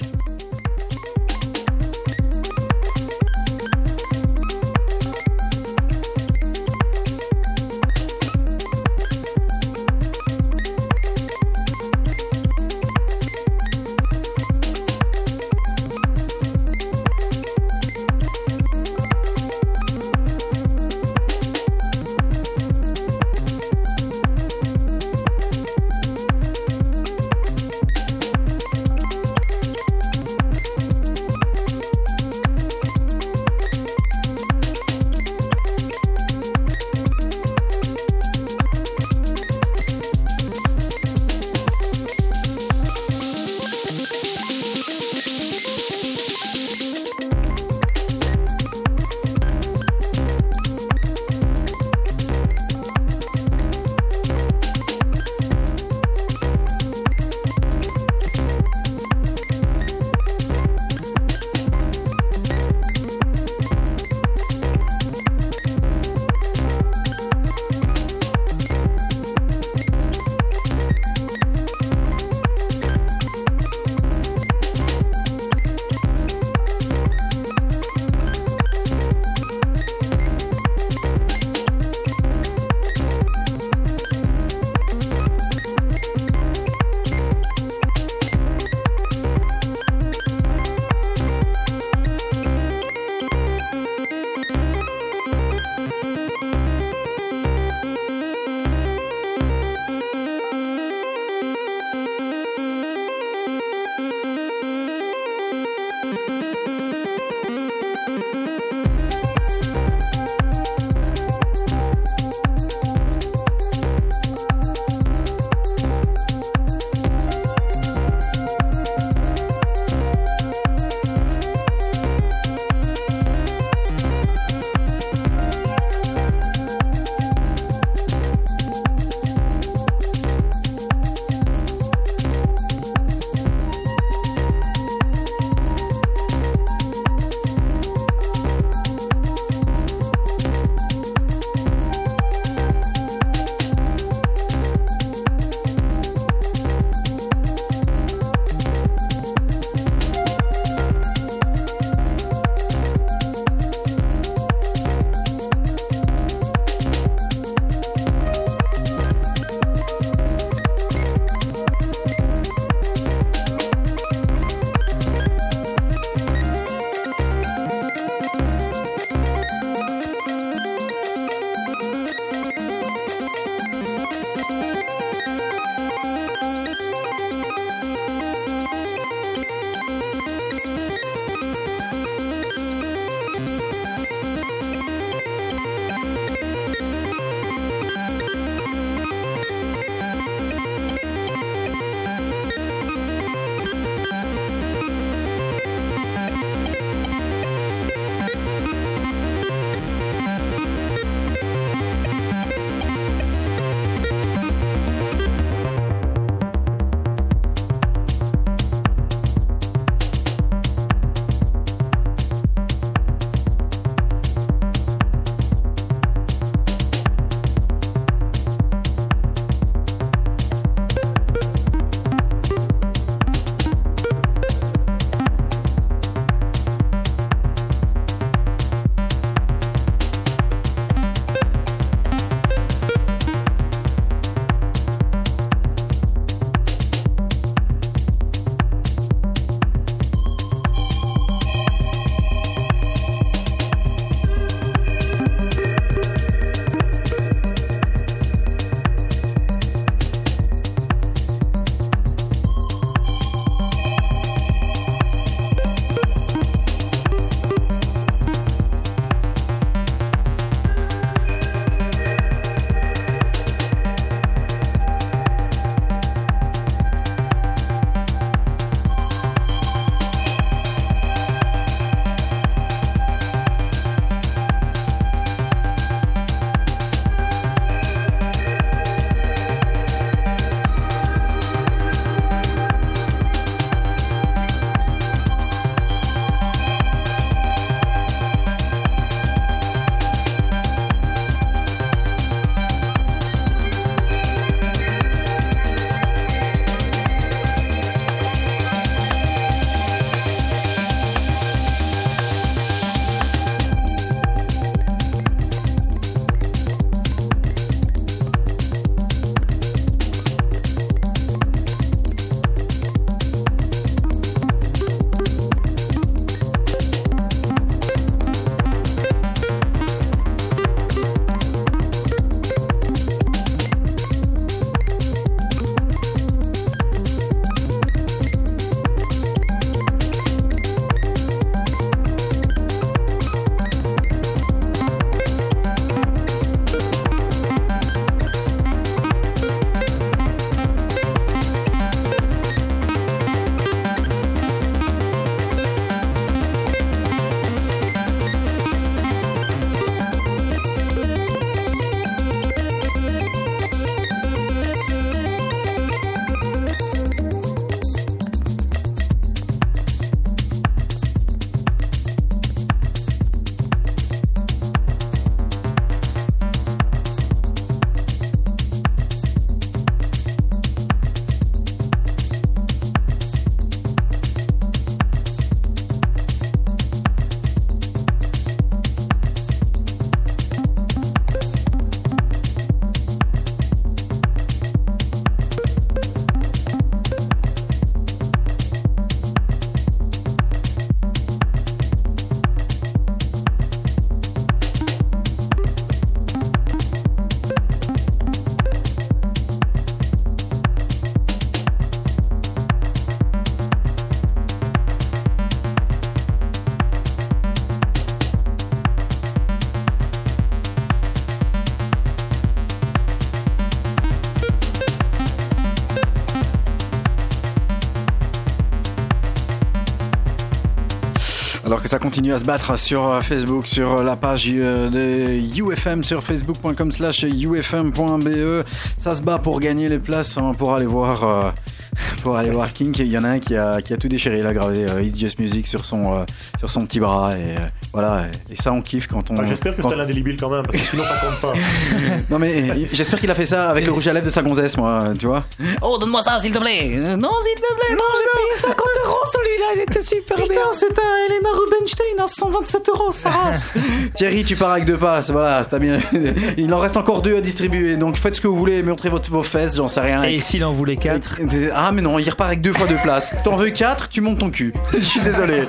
Ça continue à se battre sur euh, Facebook, sur la page euh, de UFM, sur facebook.com slash ufm.be. Ça se bat pour gagner les places, hein, pour aller voir... Euh, [laughs] pour aller voir King. Il y en a un qui a, qui a tout déchiré. Il a gravé euh, It's Just Music sur son, euh, sur son petit bras. Et euh, voilà. Et ça, on kiffe quand on. Ah, j'espère que quand- c'est l'indélébile quand même, parce que sinon ça compte pas. [laughs] Non, mais euh, j'espère qu'il a fait ça avec le rouge à lèvres de sa gonzesse, moi, tu vois. Oh, donne-moi ça, s'il te plaît. Euh, Non, s'il te plaît. Non, j'ai payé 50 euros celui-là. Il était super bien. C'est un Elena Rubinstein à 127 euros, ça [laughs] race. Thierry, tu pars avec deux passes. Voilà, t'as bien. [laughs] Il en reste encore deux à distribuer. Donc faites ce que vous voulez. Montrez votre, vos fesses, j'en sais rien. Et s'il en voulait 4 Ah mais non, il repart avec deux fois deux places. T'en veux quatre, tu montes ton cul. [laughs] Je suis désolé.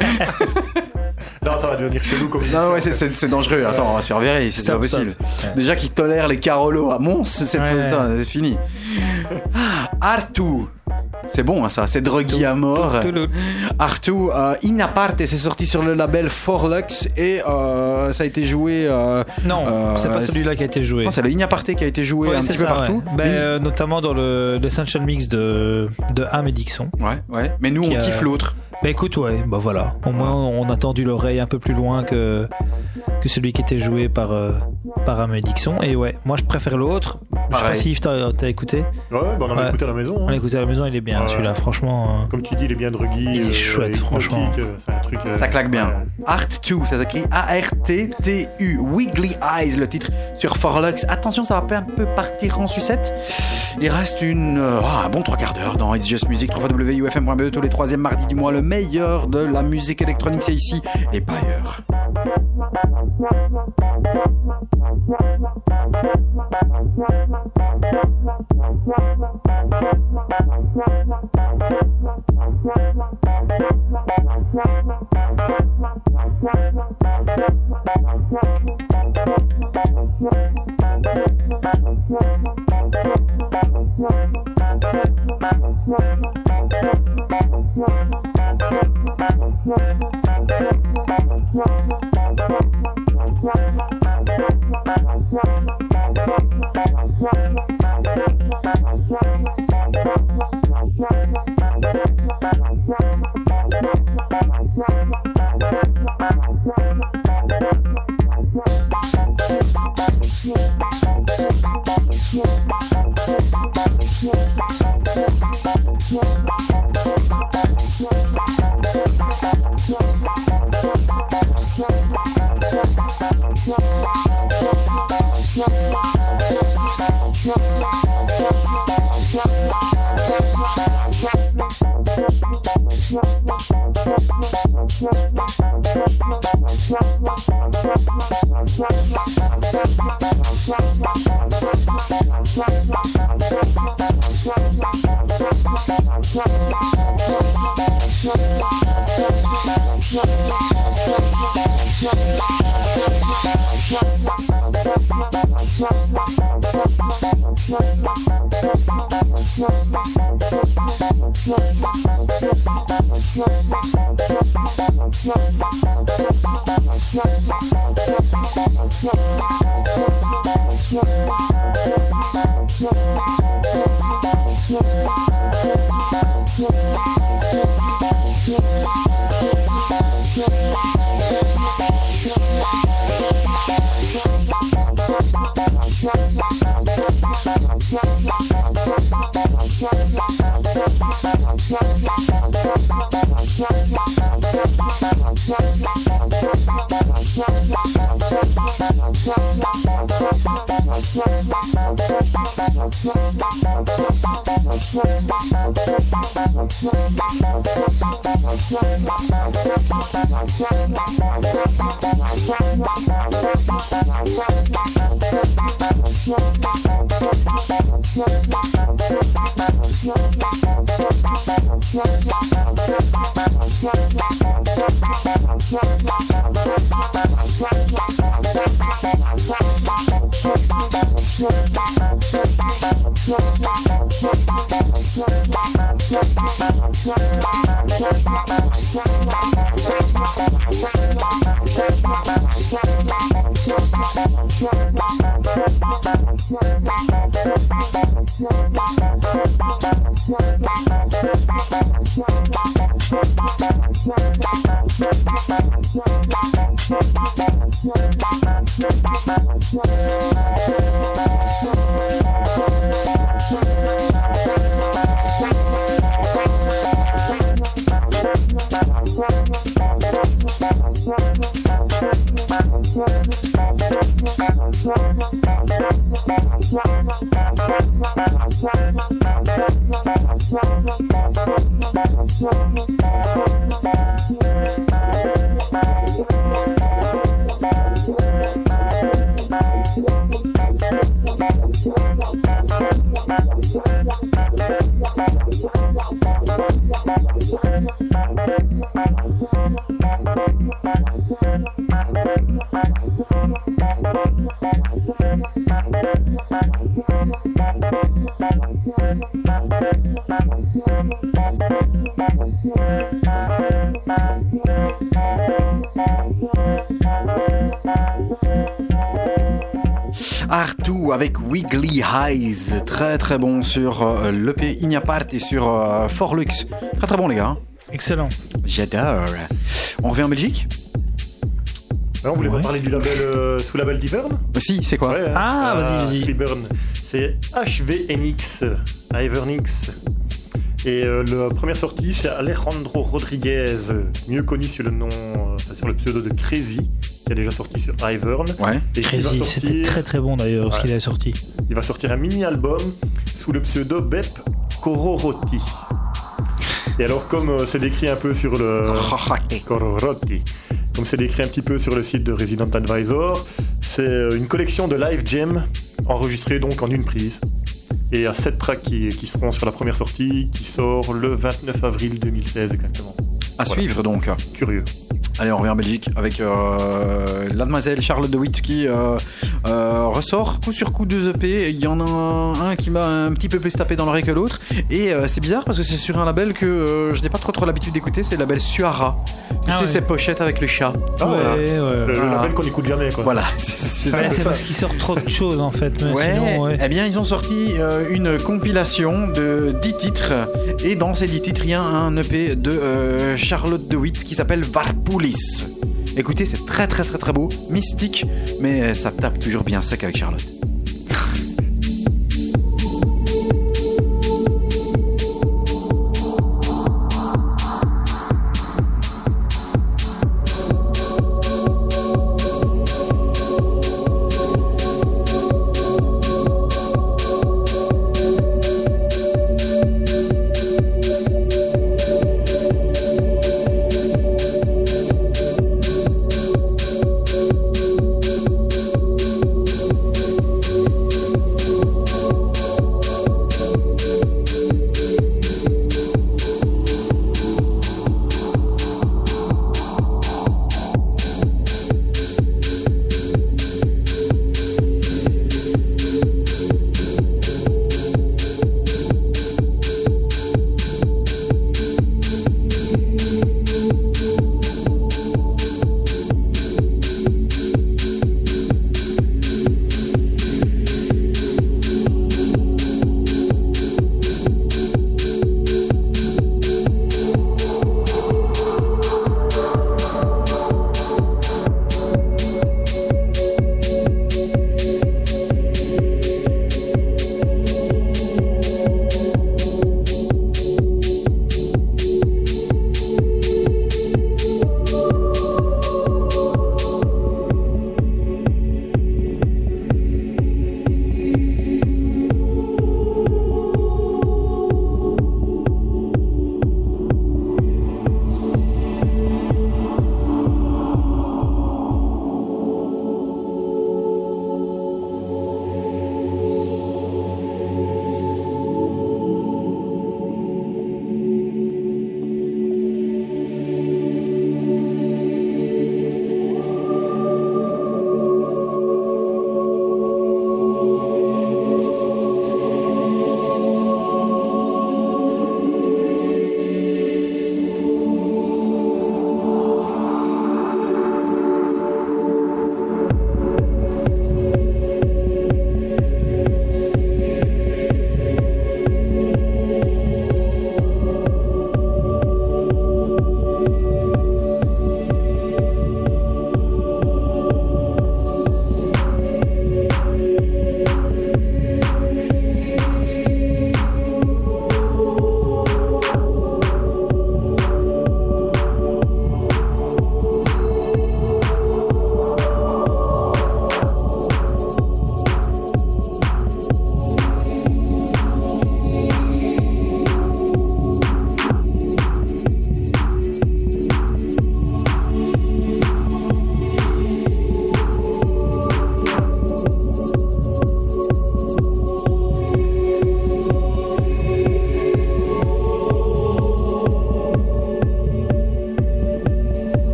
Non, ça va devenir chelou comme Non ouais, c'est- c'est c'est dangereux. Attends, on va se faire virer, c'est pas possible. Ouais. Déjà qu'ils tolèrent les Carolos à Mons, c'est Ouais. fini. Ah, Artu. C'est bon hein, ça, c'est drogué à mort. Artu, euh, In Aparte, c'est sorti sur le label Forlux et euh, ça a été joué. euh, Non, Euh, c'est pas celui-là qui a été joué. non, c'est le In Aparte qui a été joué Ouais, un petit peu partout. ouais. Ben, In- euh, notamment dans le l'Essential Mix de, de Ham et Dixon. Ouais, ouais. Mais nous, on a- kiffe l'autre. Bah écoute, ouais, bah voilà. Au moins, on a tendu l'oreille un peu plus loin que, que celui qui était joué par, euh, par Dixon. Et ouais, moi je préfère l'autre. Je sais pas Pareil. si Yves t'as écouté. Ouais, bah on en a Ouais. écouté à la maison. On hein. l'a écouté à la maison, il est bien Ouais. celui-là, franchement. euh, Comme tu dis, il est bien drogué. Il est chouette, franchement. C'est un truc. euh, Ça claque bien. Art 2, ça s'écrit A-R-T-T-U. Wiggly Eyes, le titre sur Forlux. Attention, ça va un peu partir en sucette. Il reste une, euh, ah, un bon trois quarts d'heure dans It's Just Music, www.ufm.be, tous les troisièmes mardis du mois. Le meilleur de la musique électronique, c'est ici et pas ailleurs. Yeah. Très très bon sur euh, l'EP Ignapart et sur euh, Forlux. Très très bon les gars. hein. Excellent. J'adore. On revient en Belgique? Alors, on voulait Ouais. pas parler du label euh, sous label d'Ivern Euh, Si, c'est quoi? Ouais, hein. Ah, vas-y, vas-y. sous Ivern. C'est HVNX, Ivernix. Et euh, la première sortie, c'est Alejandro Rodriguez, euh, mieux connu sur le nom, euh, enfin, sur le pseudo de Crazy, qui a déjà sorti sur Ivern. Ouais. Et qui va Crazy, sortir- c'était très très bon d'ailleurs ce Ouais. qu'il avait sorti. Il va sortir un mini-album sous le pseudo Bep Kororoti. Et alors, comme euh, c'est décrit un peu sur le. Kororoti. Comme c'est décrit un petit peu sur le site de Resident Advisor, c'est euh, une collection de live jam enregistrée donc en une prise. Et il y a 7 tracks qui, qui seront sur la première sortie qui sort le 29 avril 2016 exactement. À Voilà. suivre donc. Curieux. Allez, on revient en Belgique avec euh, la demoiselle Charlotte de Witt qui euh, euh, ressort coup sur coup deux EP. Il y en a un qui m'a un petit peu plus tapé dans l'oreille que l'autre. Et euh, c'est bizarre parce que c'est sur un label que euh, je n'ai pas trop trop l'habitude d'écouter. C'est le label Suara. Tu Ah sais, ouais. ces pochettes avec le chat. Ah, voilà. ouais, ouais. Le, le Voilà. label qu'on n'écoute jamais quoi. Voilà, [laughs] c'est parce qu'il sort trop de choses en fait. Mais Ouais, sinon, ouais. eh bien ils ont sorti euh, une compilation de 10 titres et dans ces 10 titres il y a un EP de euh, Charlotte de Witt qui s'appelle Varpoulis. Écoutez, c'est très très très très beau, mystique, mais ça tape toujours bien sec avec Charlotte.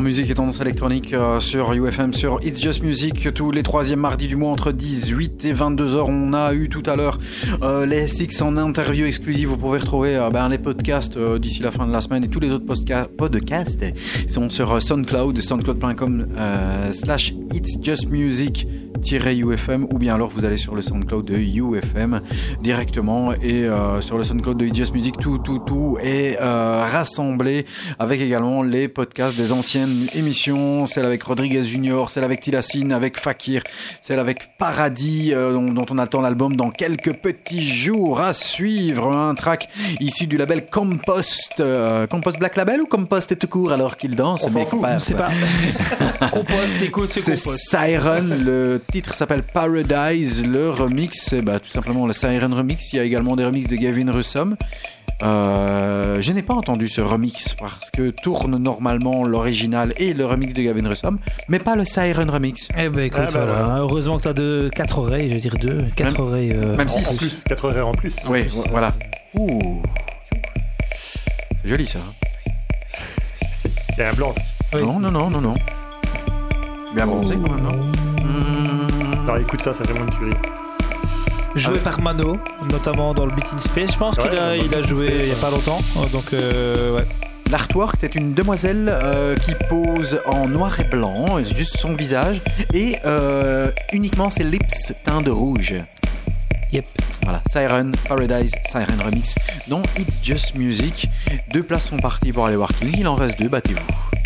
Musique et tendance électronique euh, sur UFM, sur It's Just Music, tous les troisièmes mardis du mois entre 18 et 22 heures. On a eu tout à l'heure euh, les SX en interview exclusive. Vous pouvez retrouver euh, ben, les podcasts d'ici la fin de la semaine et tous les autres podcasts sont sur SoundCloud, soundcloud.com slash It's Just Music. UFM ou bien alors vous allez sur le SoundCloud de UFM directement et sur le SoundCloud de It's Just Music tout tout tout est rassemblé avec également les podcasts des anciennes émissions, celle avec Rodriguez Junior, celle avec Tilassine, avec Fakir, celle avec Paradis, euh, dont, on attend l'album dans quelques petits jours à suivre. Un track issu du label Compost. Euh, Compost Black Label ou Compost est tout court alors qu'il danse On ne sait pas. [laughs] Compost, écoute, c'est Compost. Siren, le titre s'appelle Paradise, le remix, c'est bah, tout simplement le Siren Remix. Il y a également des remixes de Gavin Russom. Euh, je n'ai pas entendu ce remix parce que tourne normalement l'original et le remix de Gavin Russom, mais pas le Siren remix. Eh ben écoute, ah, bah, voilà. heureusement que tu as de 4 oreilles, je veux dire 2, 4 oreilles. Euh, même 6 plus. 4 oreilles en plus. Oui, voilà. Ouh. Joli ça. Il y a un blanc. Non, non, non, non, non. Bien bronzé quand même, non mmh. écoute ça, ça fait vraiment une tuerie joué par Mano, notamment dans le Beat in Space. Je pense qu'il a, il a joué il n'y a pas longtemps. Oh, donc, euh, ouais. L'artwork, c'est une demoiselle euh, qui pose en noir et blanc, juste son visage, et euh, uniquement ses lips teints de rouge. Yep. Voilà, Siren, Paradise, Siren Remix, dont It's Just Music. Deux places sont parties pour aller voir qui. Il en reste deux, battez-vous.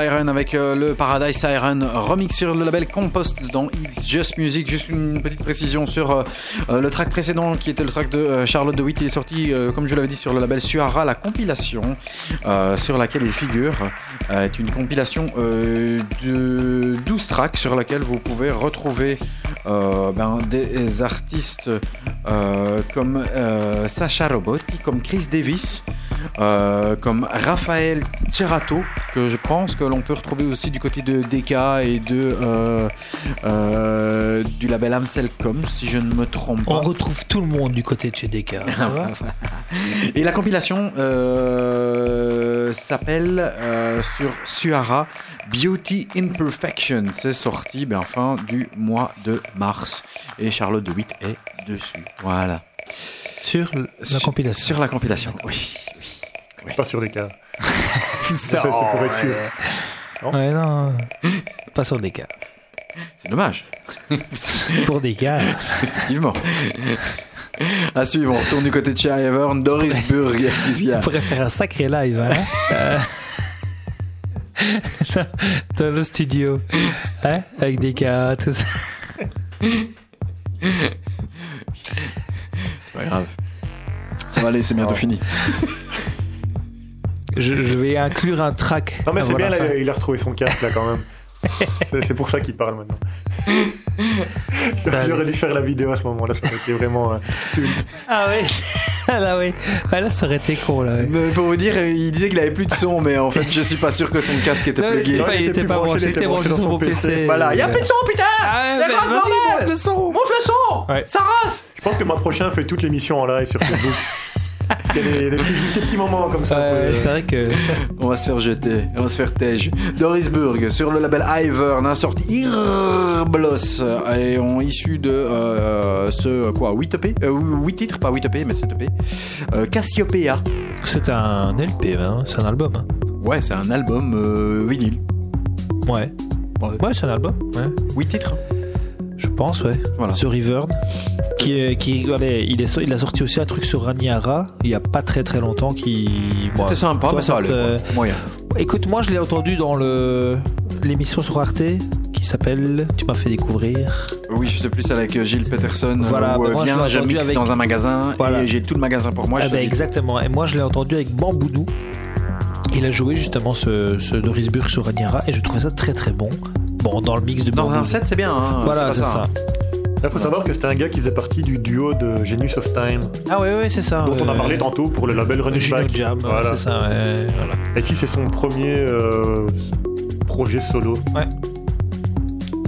Siren avec euh, le Paradise Siren remix sur le label Compost dans It's Just Music. Juste une petite précision sur euh, euh, le track précédent qui était le track de Charlotte de Witt. Il est sorti, comme je l'avais dit, sur le label Suara. La compilation sur laquelle il figure est une compilation de 12 tracks sur laquelle vous pouvez retrouver ben, des artistes comme Sacha Robotti, comme Chris Davis. Euh, comme Raphaël Cerato, que je pense que l'on peut retrouver aussi du côté de DK et de euh, euh, du label Amselcom, si je ne me trompe pas. On retrouve tout le monde du côté de chez DK. [laughs] et la compilation s'appelle sur Suara Beauty Imperfection. C'est sorti ben, fin du mois de mars. Et Charlotte de Witt est dessus. Voilà. Sur la compilation. Sur la compilation, oui. Pas sur des cas. [laughs] c'est pour être sûr. Non ouais, non. Pas sur des cas. C'est dommage. [laughs] pour des cas. [laughs] Effectivement. À suivre, on retourne du côté de chez Ivern, Dorisburg. Tu pourrais faire un sacré live, hein Dans le studio, hein Avec des cas, tout ça. C'est pas grave. Ça va aller, c'est bientôt fini. Je, vais inclure un track. Non, mais c'est bien, il a retrouvé son casque là quand même. c'est pour ça qu'il parle maintenant. [laughs] J'aurais dû faire la vidéo à ce moment-là, ça aurait été vraiment euh, culte. Ah oui, [laughs] là oui, ah, là ça aurait été con là. Pour vous dire, il disait qu'il avait plus de son, mais en fait je suis pas sûr que son casque était plugué. Non, il, était, pas branché, il était branché sur son PC. Voilà, il y a plus de son putain ah ouais, Monte le son Monte le son Ça rase Je pense que moi prochain fait toute l'émission en live sur Facebook. [laughs] Il y a des, petits, moments comme ça. c'est vrai que. On va se faire jeter, on va se faire tège. Dorisburg, sur le label Ivern, a sorti Irblos, et ont issu de euh, ce quoi 8 EP 8 titres, pas 8 EP, mais 7 EP. Euh, Cassiopeia. C'est un LP, hein c'est un album. Hein. Ouais, c'est un album euh, vinyle. Ouais. Ouais, c'est un album. Ouais. 8 titres Je pense, ouais. Voilà. The Rivern qui, est, qui il, est, il a sorti aussi un truc sur Raniara il y a pas très très longtemps qui. C'était sympa, mais ça allait. Euh, moyen. Écoute, moi je l'ai entendu dans le l'émission sur Arte qui s'appelle Tu m'as fait découvrir. Oui, je sais plus, avec euh, Gilles Peterson. Voilà, où, euh, bien, avec... dans un magasin et j'ai tout le magasin pour moi. Ah ben, exactement. Et moi je l'ai entendu avec Bamboudou. Il a joué justement ce, ce Dorisburg sur Raniara et je trouvais ça très très bon. Bon, dans le mix de Dans un set, c'est bien. Hein, voilà, c'est ça. Il faut savoir que c'était un gars qui faisait partie du duo de Genius of Time. Ah oui, oui, c'est ça. Dont on a parlé tantôt pour le label Running Back. Jam, voilà. c'est ça, ouais, voilà. Et si c'est son premier euh, projet solo. Ouais.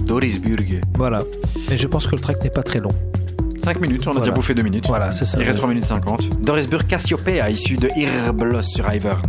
Dorisburg. Voilà. Et je pense que le track n'est pas très long. 5 minutes, on a déjà bouffé 2 minutes. Voilà, c'est ça. Il reste 3 minutes 50. Dorisburg Cassiopeia, issu de Irblos sur Ivern.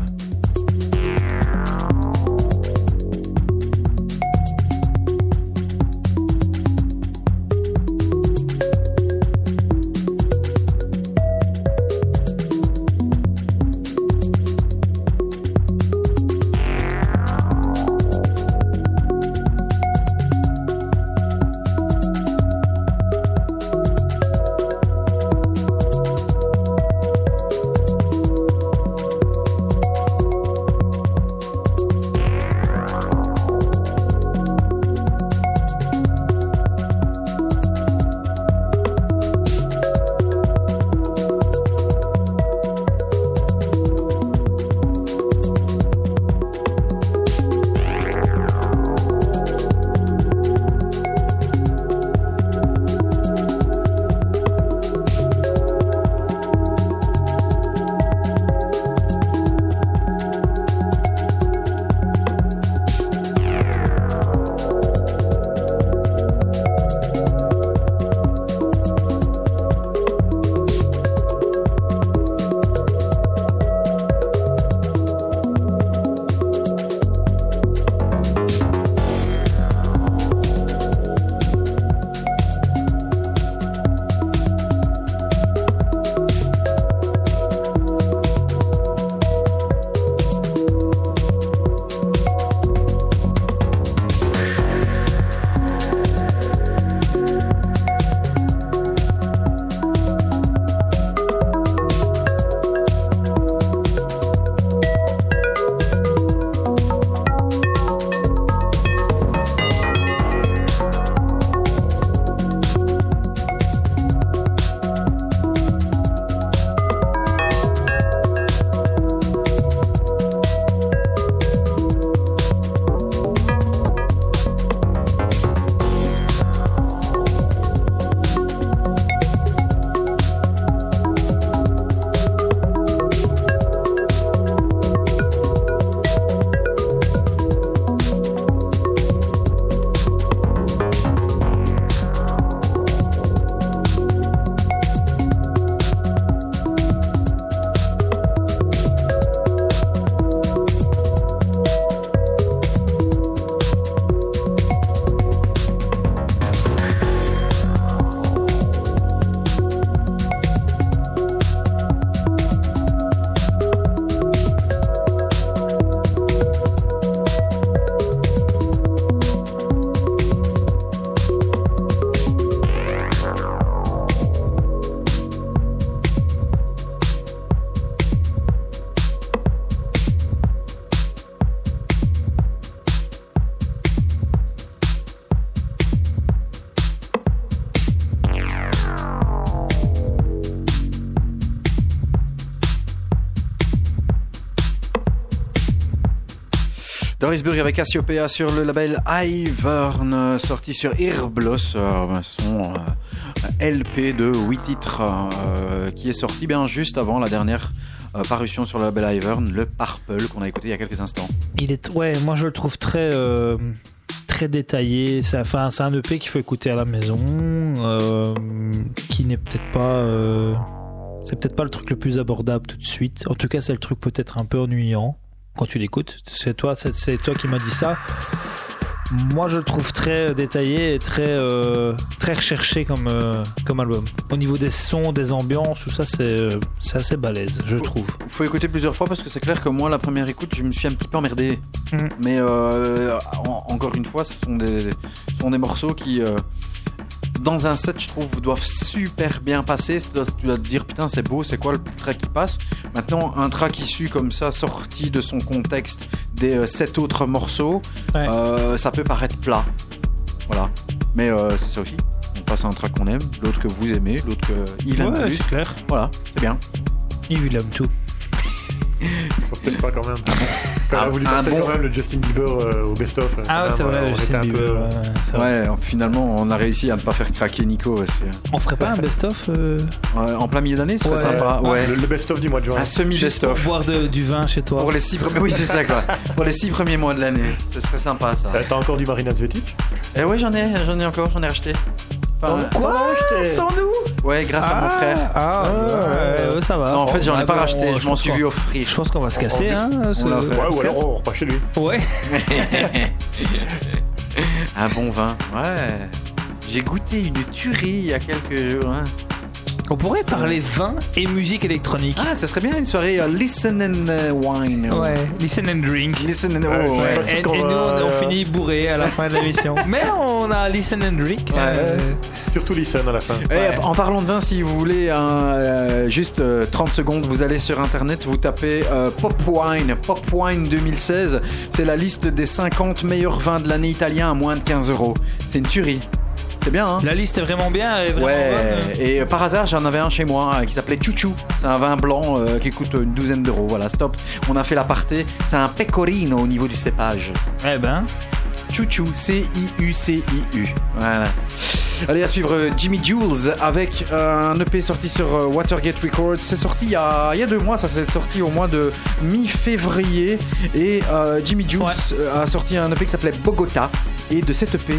Dorisburg avec Cassiopeia sur le label Ivern, sorti sur Irblos, euh, son euh, LP de 8 titres, euh, qui est sorti bien juste avant la dernière parution sur le label Ivern, le Purple, qu'on a écouté il y a quelques instants. Il est, ouais, moi je le trouve très, très détaillé. C'est, un EP qu'il faut écouter à la maison, qui n'est peut-être pas. c'est peut-être pas le truc le plus abordable tout de suite. En tout cas, c'est le truc peut-être un peu ennuyant quand tu l'écoutes. C'est toi, c'est toi qui m'as dit ça. Moi, je le trouve très détaillé et très, euh, très recherché comme, euh, comme album. Au niveau des sons, des ambiances, tout ça, c'est euh, assez balèze, je trouve. Il faut écouter plusieurs fois parce que c'est clair que moi, la première écoute, je me suis un petit peu emmerdé. Mm. Mais encore une fois, ce sont des, ce sont des morceaux qui dans un set, je trouve, doivent super bien passer. Tu dois, te dire, putain, c'est beau, c'est quoi le track qui passe? Maintenant, un track issu comme ça, sorti de son contexte des euh, sept autres morceaux, euh, ça peut paraître plat. Voilà. Mais euh, c'est ça aussi. On passe à un track qu'on aime, l'autre que vous aimez, l'autre que Yves aime plus. clair. Voilà, c'est bien. Il aime tout. Peut-être pas quand même. Quand on a voulu passer quand même le Justin Bieber euh, au best-of. Ah ouais, c'est vrai, Justin Bieber. ouais, finalement, on a réussi à ne pas faire craquer Nico. On ferait pas un best-of euh En plein milieu d'année, ce serait sympa. Ouais. Le, best-of du mois de juin. Un semi-best-of. Pour boire du vin chez toi. Pour les six premiers, oui, c'est ça quoi. [laughs] Pour les six premiers mois de l'année, ce serait sympa ça. Euh, t'as encore du Marina Zvetic Eh ouais, j'en ai, j'en ai encore, j'en ai quoi Sans nous Ouais, grâce à mon ah, frère. Ah, ouais, ça va. Non, en fait, j'en ai pas racheté, je m'en suis vu offrir. Je pense qu'on va se casser, hein. Ouais, ou alors on repart chez lui. Ouais. [laughs] Un bon vin, ouais. J'ai goûté une tuerie il y a quelques jours. Hein. On pourrait parler vin et musique électronique. Ah, ça serait bien une soirée uh, listen and uh, wine. Ouais, listen and drink. Listen and oh, ouais. Et, et, nous, on, on, finit bourré à la fin de l'émission. [laughs] Mais on a listen and drink. Ouais. Euh... Surtout listen à la fin. Et. En parlant de vin, si vous voulez un, euh, juste euh, 30 secondes, vous allez sur internet, vous tapez euh, Pop Wine, Pop Wine 2016. C'est la liste des 50 meilleurs vins de l'année italien à moins de 15 euros. C'est une tuerie. C'est bien, hein La liste est vraiment bien. Est vraiment ouais, et euh, par hasard, j'en avais un chez moi euh, qui s'appelait Chouchou. C'est un vin blanc euh, qui coûte une douzaine d'euros. Voilà, stop. On a fait l'aparté. C'est un pecorino au niveau du cépage. Eh ben. Chouchou, C-I-U-C-I-U. Voilà. Allez, à suivre Jimmy Jules avec un EP sorti sur Watergate Records. C'est sorti il y, a, il y, a, deux mois, ça s'est sorti au mois de mi-février. Et euh, Jimmy Jules ouais. a sorti un EP qui s'appelait Bogota. Et de cet EP,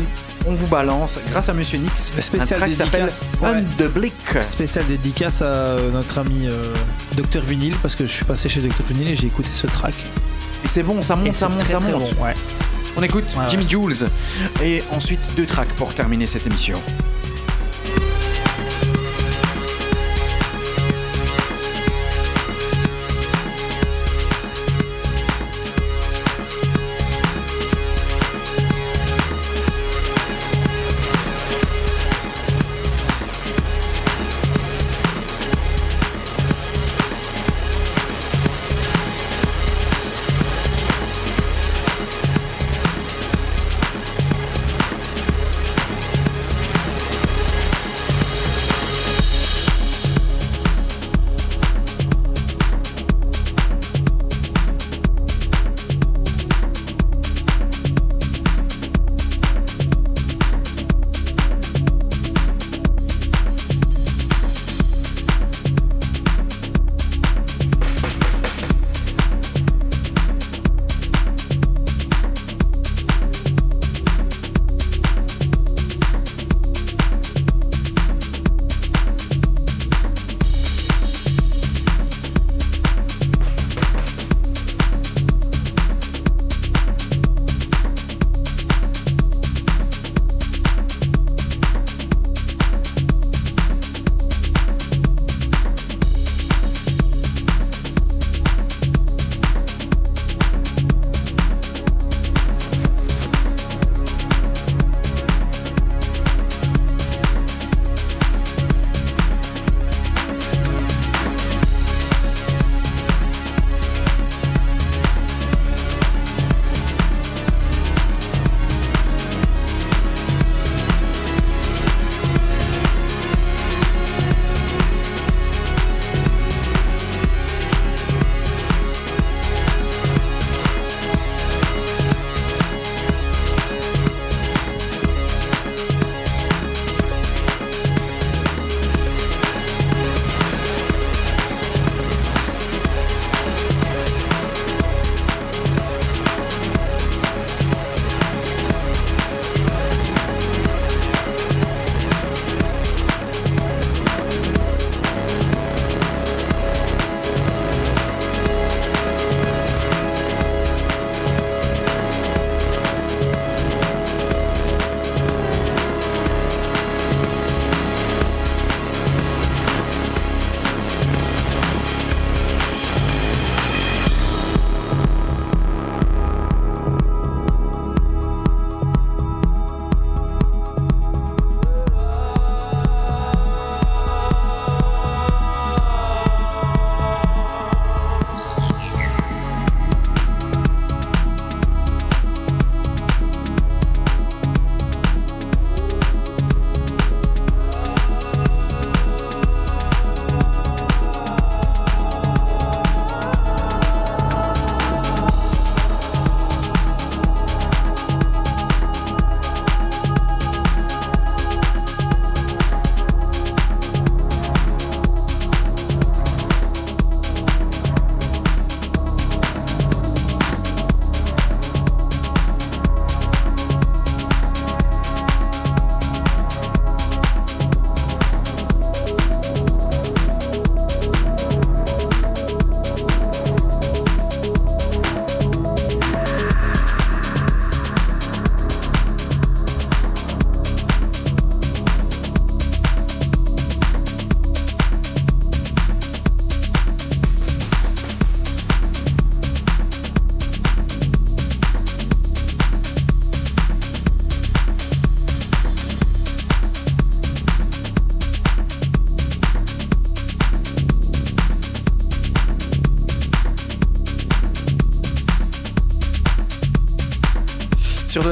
on vous balance, grâce à Monsieur Nix, spécial un track qui s'appelle ouais. Blick. Spécial dédicace à euh, notre ami euh, Dr Vinyl, parce que je suis passé chez Dr Vinyl et j'ai écouté ce track. Et c'est bon, ça monte, ça monte, très, ça très monte. Bon, ouais. On écoute ouais, Jimmy Jules et ensuite deux tracks pour terminer cette émission.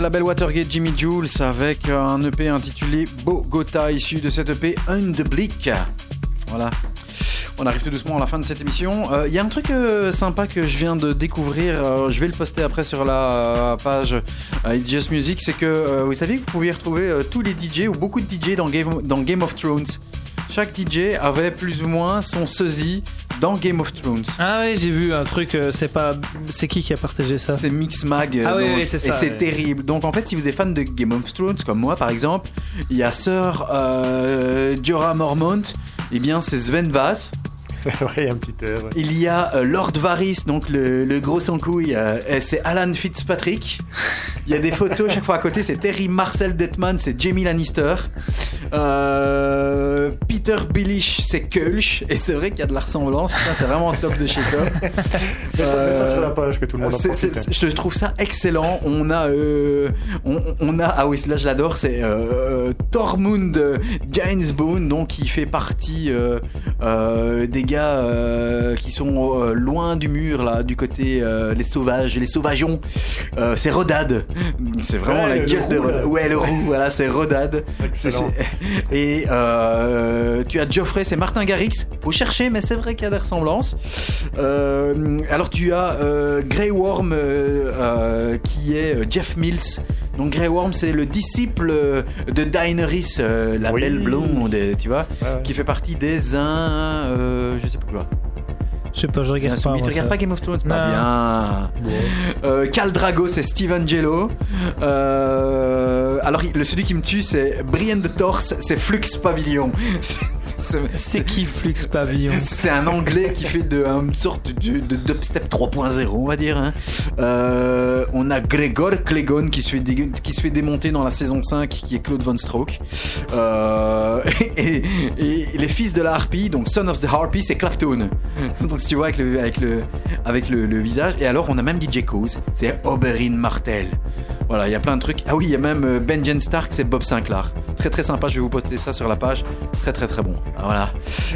Label Watergate Jimmy Jules avec un EP intitulé Bogota issu de cet EP Undeblick. Voilà. On arrive tout doucement à la fin de cette émission. Il euh, y a un truc euh, sympa que je viens de découvrir. euh, je vais le poster après sur la page It's Just Music. C'est que vous savez que vous pouviez retrouver tous les DJ ou beaucoup de DJ dans Game, dans Game of Thrones. Chaque DJ avait plus ou moins son sosie dans Game of Thrones. Ah oui, j'ai vu un truc, c'est pas. C'est qui qui a partagé ça C'est Mixmag. euh, Ah oui, donc- oui, c'est Et ça, c'est ouais. terrible. Donc en fait, si vous êtes fan de Game of Thrones, comme moi par exemple, il y a Sir euh, Jorah Mormont. Eh bien, c'est Sven Vass. [laughs] ouais, il y a un petit air. ouais. Il y a euh, Lord Varys, donc le, le gros sans couille, euh, et c'est Alan Fitzpatrick. Il y a des photos chaque fois à côté, c'est Terry Marcel Detman, c'est Jamie Lannister. Euh, Peter Billish, c'est Kulch. Et c'est vrai qu'il y a de la ressemblance, putain, c'est vraiment top de chez top. [laughs] Mais ça met ça sur la page que tout le monde en C'est- profite. c'est- je trouve ça excellent. On a, euh, on, on a, ah oui, là je l'adore, c'est euh, Tormund Gainsbone, donc qui fait partie euh, des gars euh, qui sont euh, loin du mur là, du côté les sauvages, les sauvageons. C'est Rodad. C'est vraiment Ouais, la le gueule de roux, là. Rodad. Ouais, le roux, voilà, c'est Rodad. C'est- Excellent. Et tu as Geoffrey, c'est Martin Garrix. Faut chercher, mais c'est vrai qu'il y a des ressemblances. Alors tu as Grey Worm qui est Jeff Mills. Donc Grey Worm, c'est le disciple euh, de Daenerys, euh, la Oui. belle blonde, tu vois, Ouais, ouais. qui fait partie des un, euh, je sais pas quoi. Je sais pas, je regarde pas. Tu regardes pas Game of Thrones Pas Non. bien. Euh, Khal Drago, c'est Steve Angelo. Euh, alors, le celui qui me tue, c'est Brian de Torse, c'est Flux Pavilion. [laughs] C'est- qui Flux Pavillon [laughs] c'est un anglais qui fait de, une sorte de, de dubstep 3.0, on va dire. hein. Euh, on a Gregor Clegon qui se, fait dé- qui se fait démonter dans la saison 5, qui est Claude Von Stroke. Euh, [laughs] et, et les fils de la harpie, donc Son of the Harpy, c'est Clapton. [laughs] Donc si tu vois avec le, avec le, avec le, le visage. Et alors on a même DJ Cause, c'est Oberyn Martel. Voilà, il y a plein de trucs. Ah oui, il y a même euh, Benjen Stark, c'est Bob Sinclair. Très très sympa, je vais vous poster ça sur la page. Très très très bon. Voilà.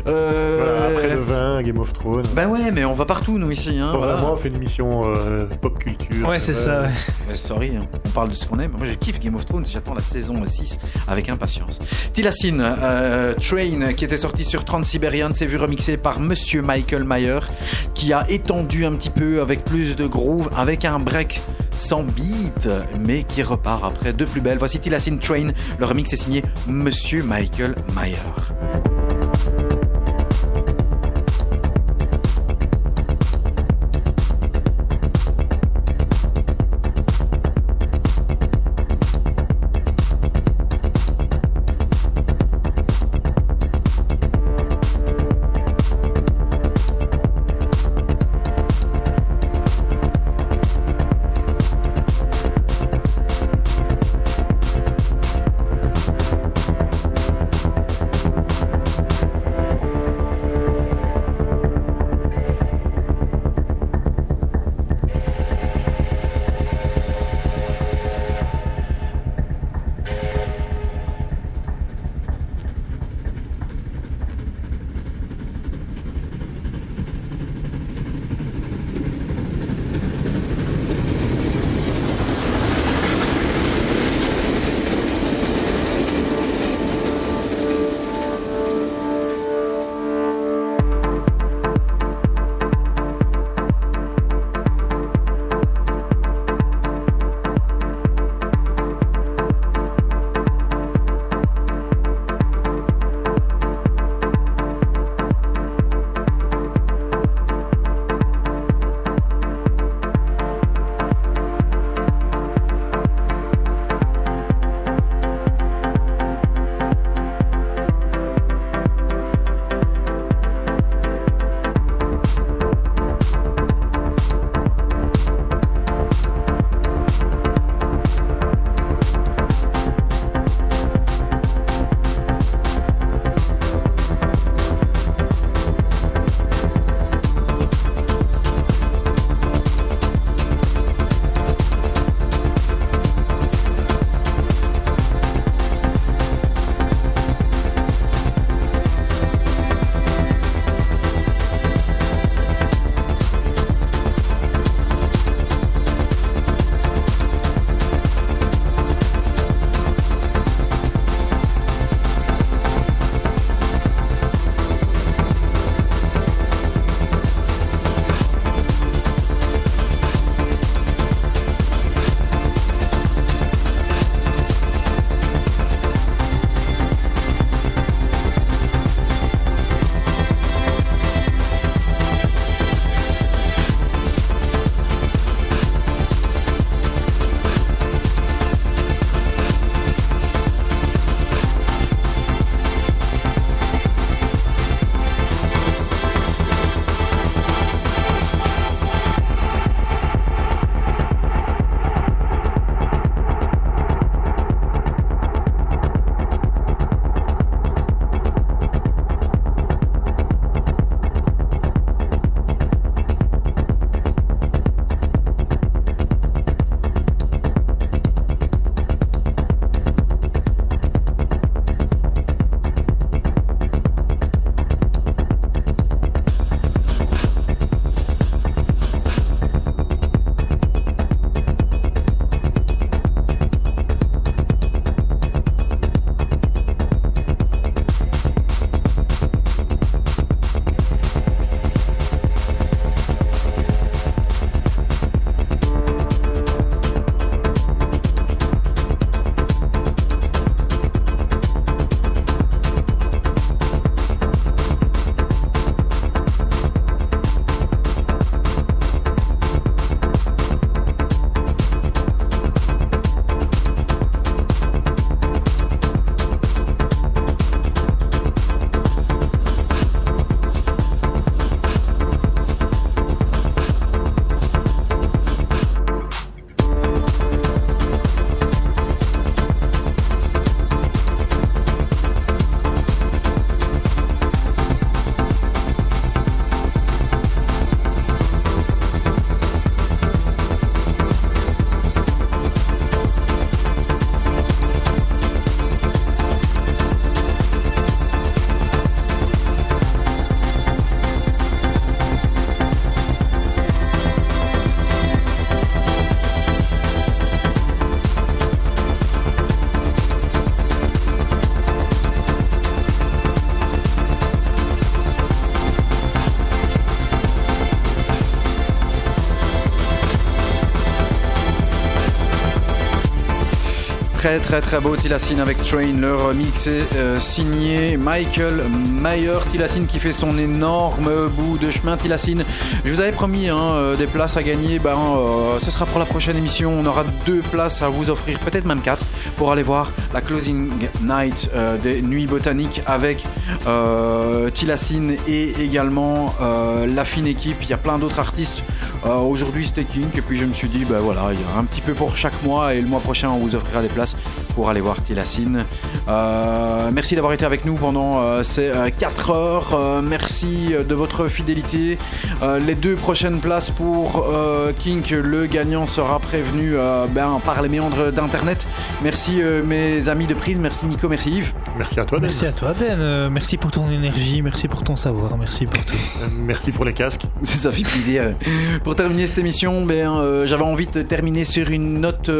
Euh, Voilà, après le vin, Game of Thrones. Ben ouais, mais on va partout nous ici. Hein, Dans voilà. un mois, on fait une émission euh, pop culture. Ouais, c'est ça. ouais. Sorry, hein. on parle de ce qu'on aime. Moi, je kiffe Game of Thrones. J'attends la saison 6 avec impatience. Tilassine, euh, Train, qui était sorti sur Trans-Siberian, s'est vu remixé par Monsieur Michael Mayer, qui a étendu un petit peu avec plus de groove, avec un break sans beat, mais qui repart après de plus belle. Voici Tilassine Train. Le remix est signé Monsieur Michael Mayer. Très très beau Tilassine avec Train. Le remix est euh, signé Michael Mayer. Tilassine qui fait son énorme bout de chemin. Tilassine, je vous avais promis hein, euh, des places à gagner. Ben, euh, ce sera pour la prochaine émission. On aura deux places à vous offrir, peut-être même quatre, pour aller voir la closing night des Nuits Botaniques avec Tilassine et également la fine équipe. Il y a plein d'autres artistes. Aujourd'hui c'était King et puis je me suis dit, ben voilà, il y a un petit peu pour chaque mois et le mois prochain on vous offrira des places pour aller voir Tilassine. Euh, merci d'avoir été avec nous pendant euh, ces 4 euh, heures. merci de votre fidélité. les deux prochaines places pour Kink, le gagnant sera prévenu ben, par les méandres d'Internet. Merci mes amis de prise, merci Nico, merci Yves. Merci à toi Dan. Merci à toi Dan, merci pour ton énergie, merci pour ton savoir, merci pour tout. merci pour les casques. [laughs] Ça fait plaisir. pour terminer cette émission, ben, j'avais envie de terminer sur une note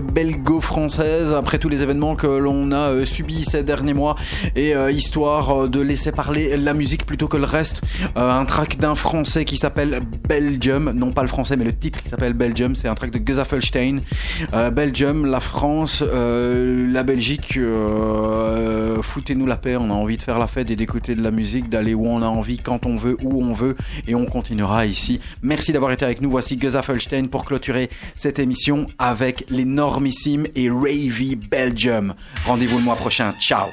belgo-française après tous les événements que l'on a euh, subis ces derniers mois et euh, histoire euh, de laisser parler la musique plutôt que le reste. un track d'un français qui s'appelle Belgium, non pas le français mais le titre qui s'appelle Belgium, c'est un track de Gezafelstein. Belgium, la France, la Belgique, foutez-nous la paix, on a envie de faire la fête et d'écouter de la musique, d'aller où on a envie, quand on veut, où on veut et on continuera ici. Merci d'avoir été avec nous, voici Gezafelstein pour clôturer cette émission avec l'énormissime et ravey Belgium. Rendez-vous le mois prochain. Ciao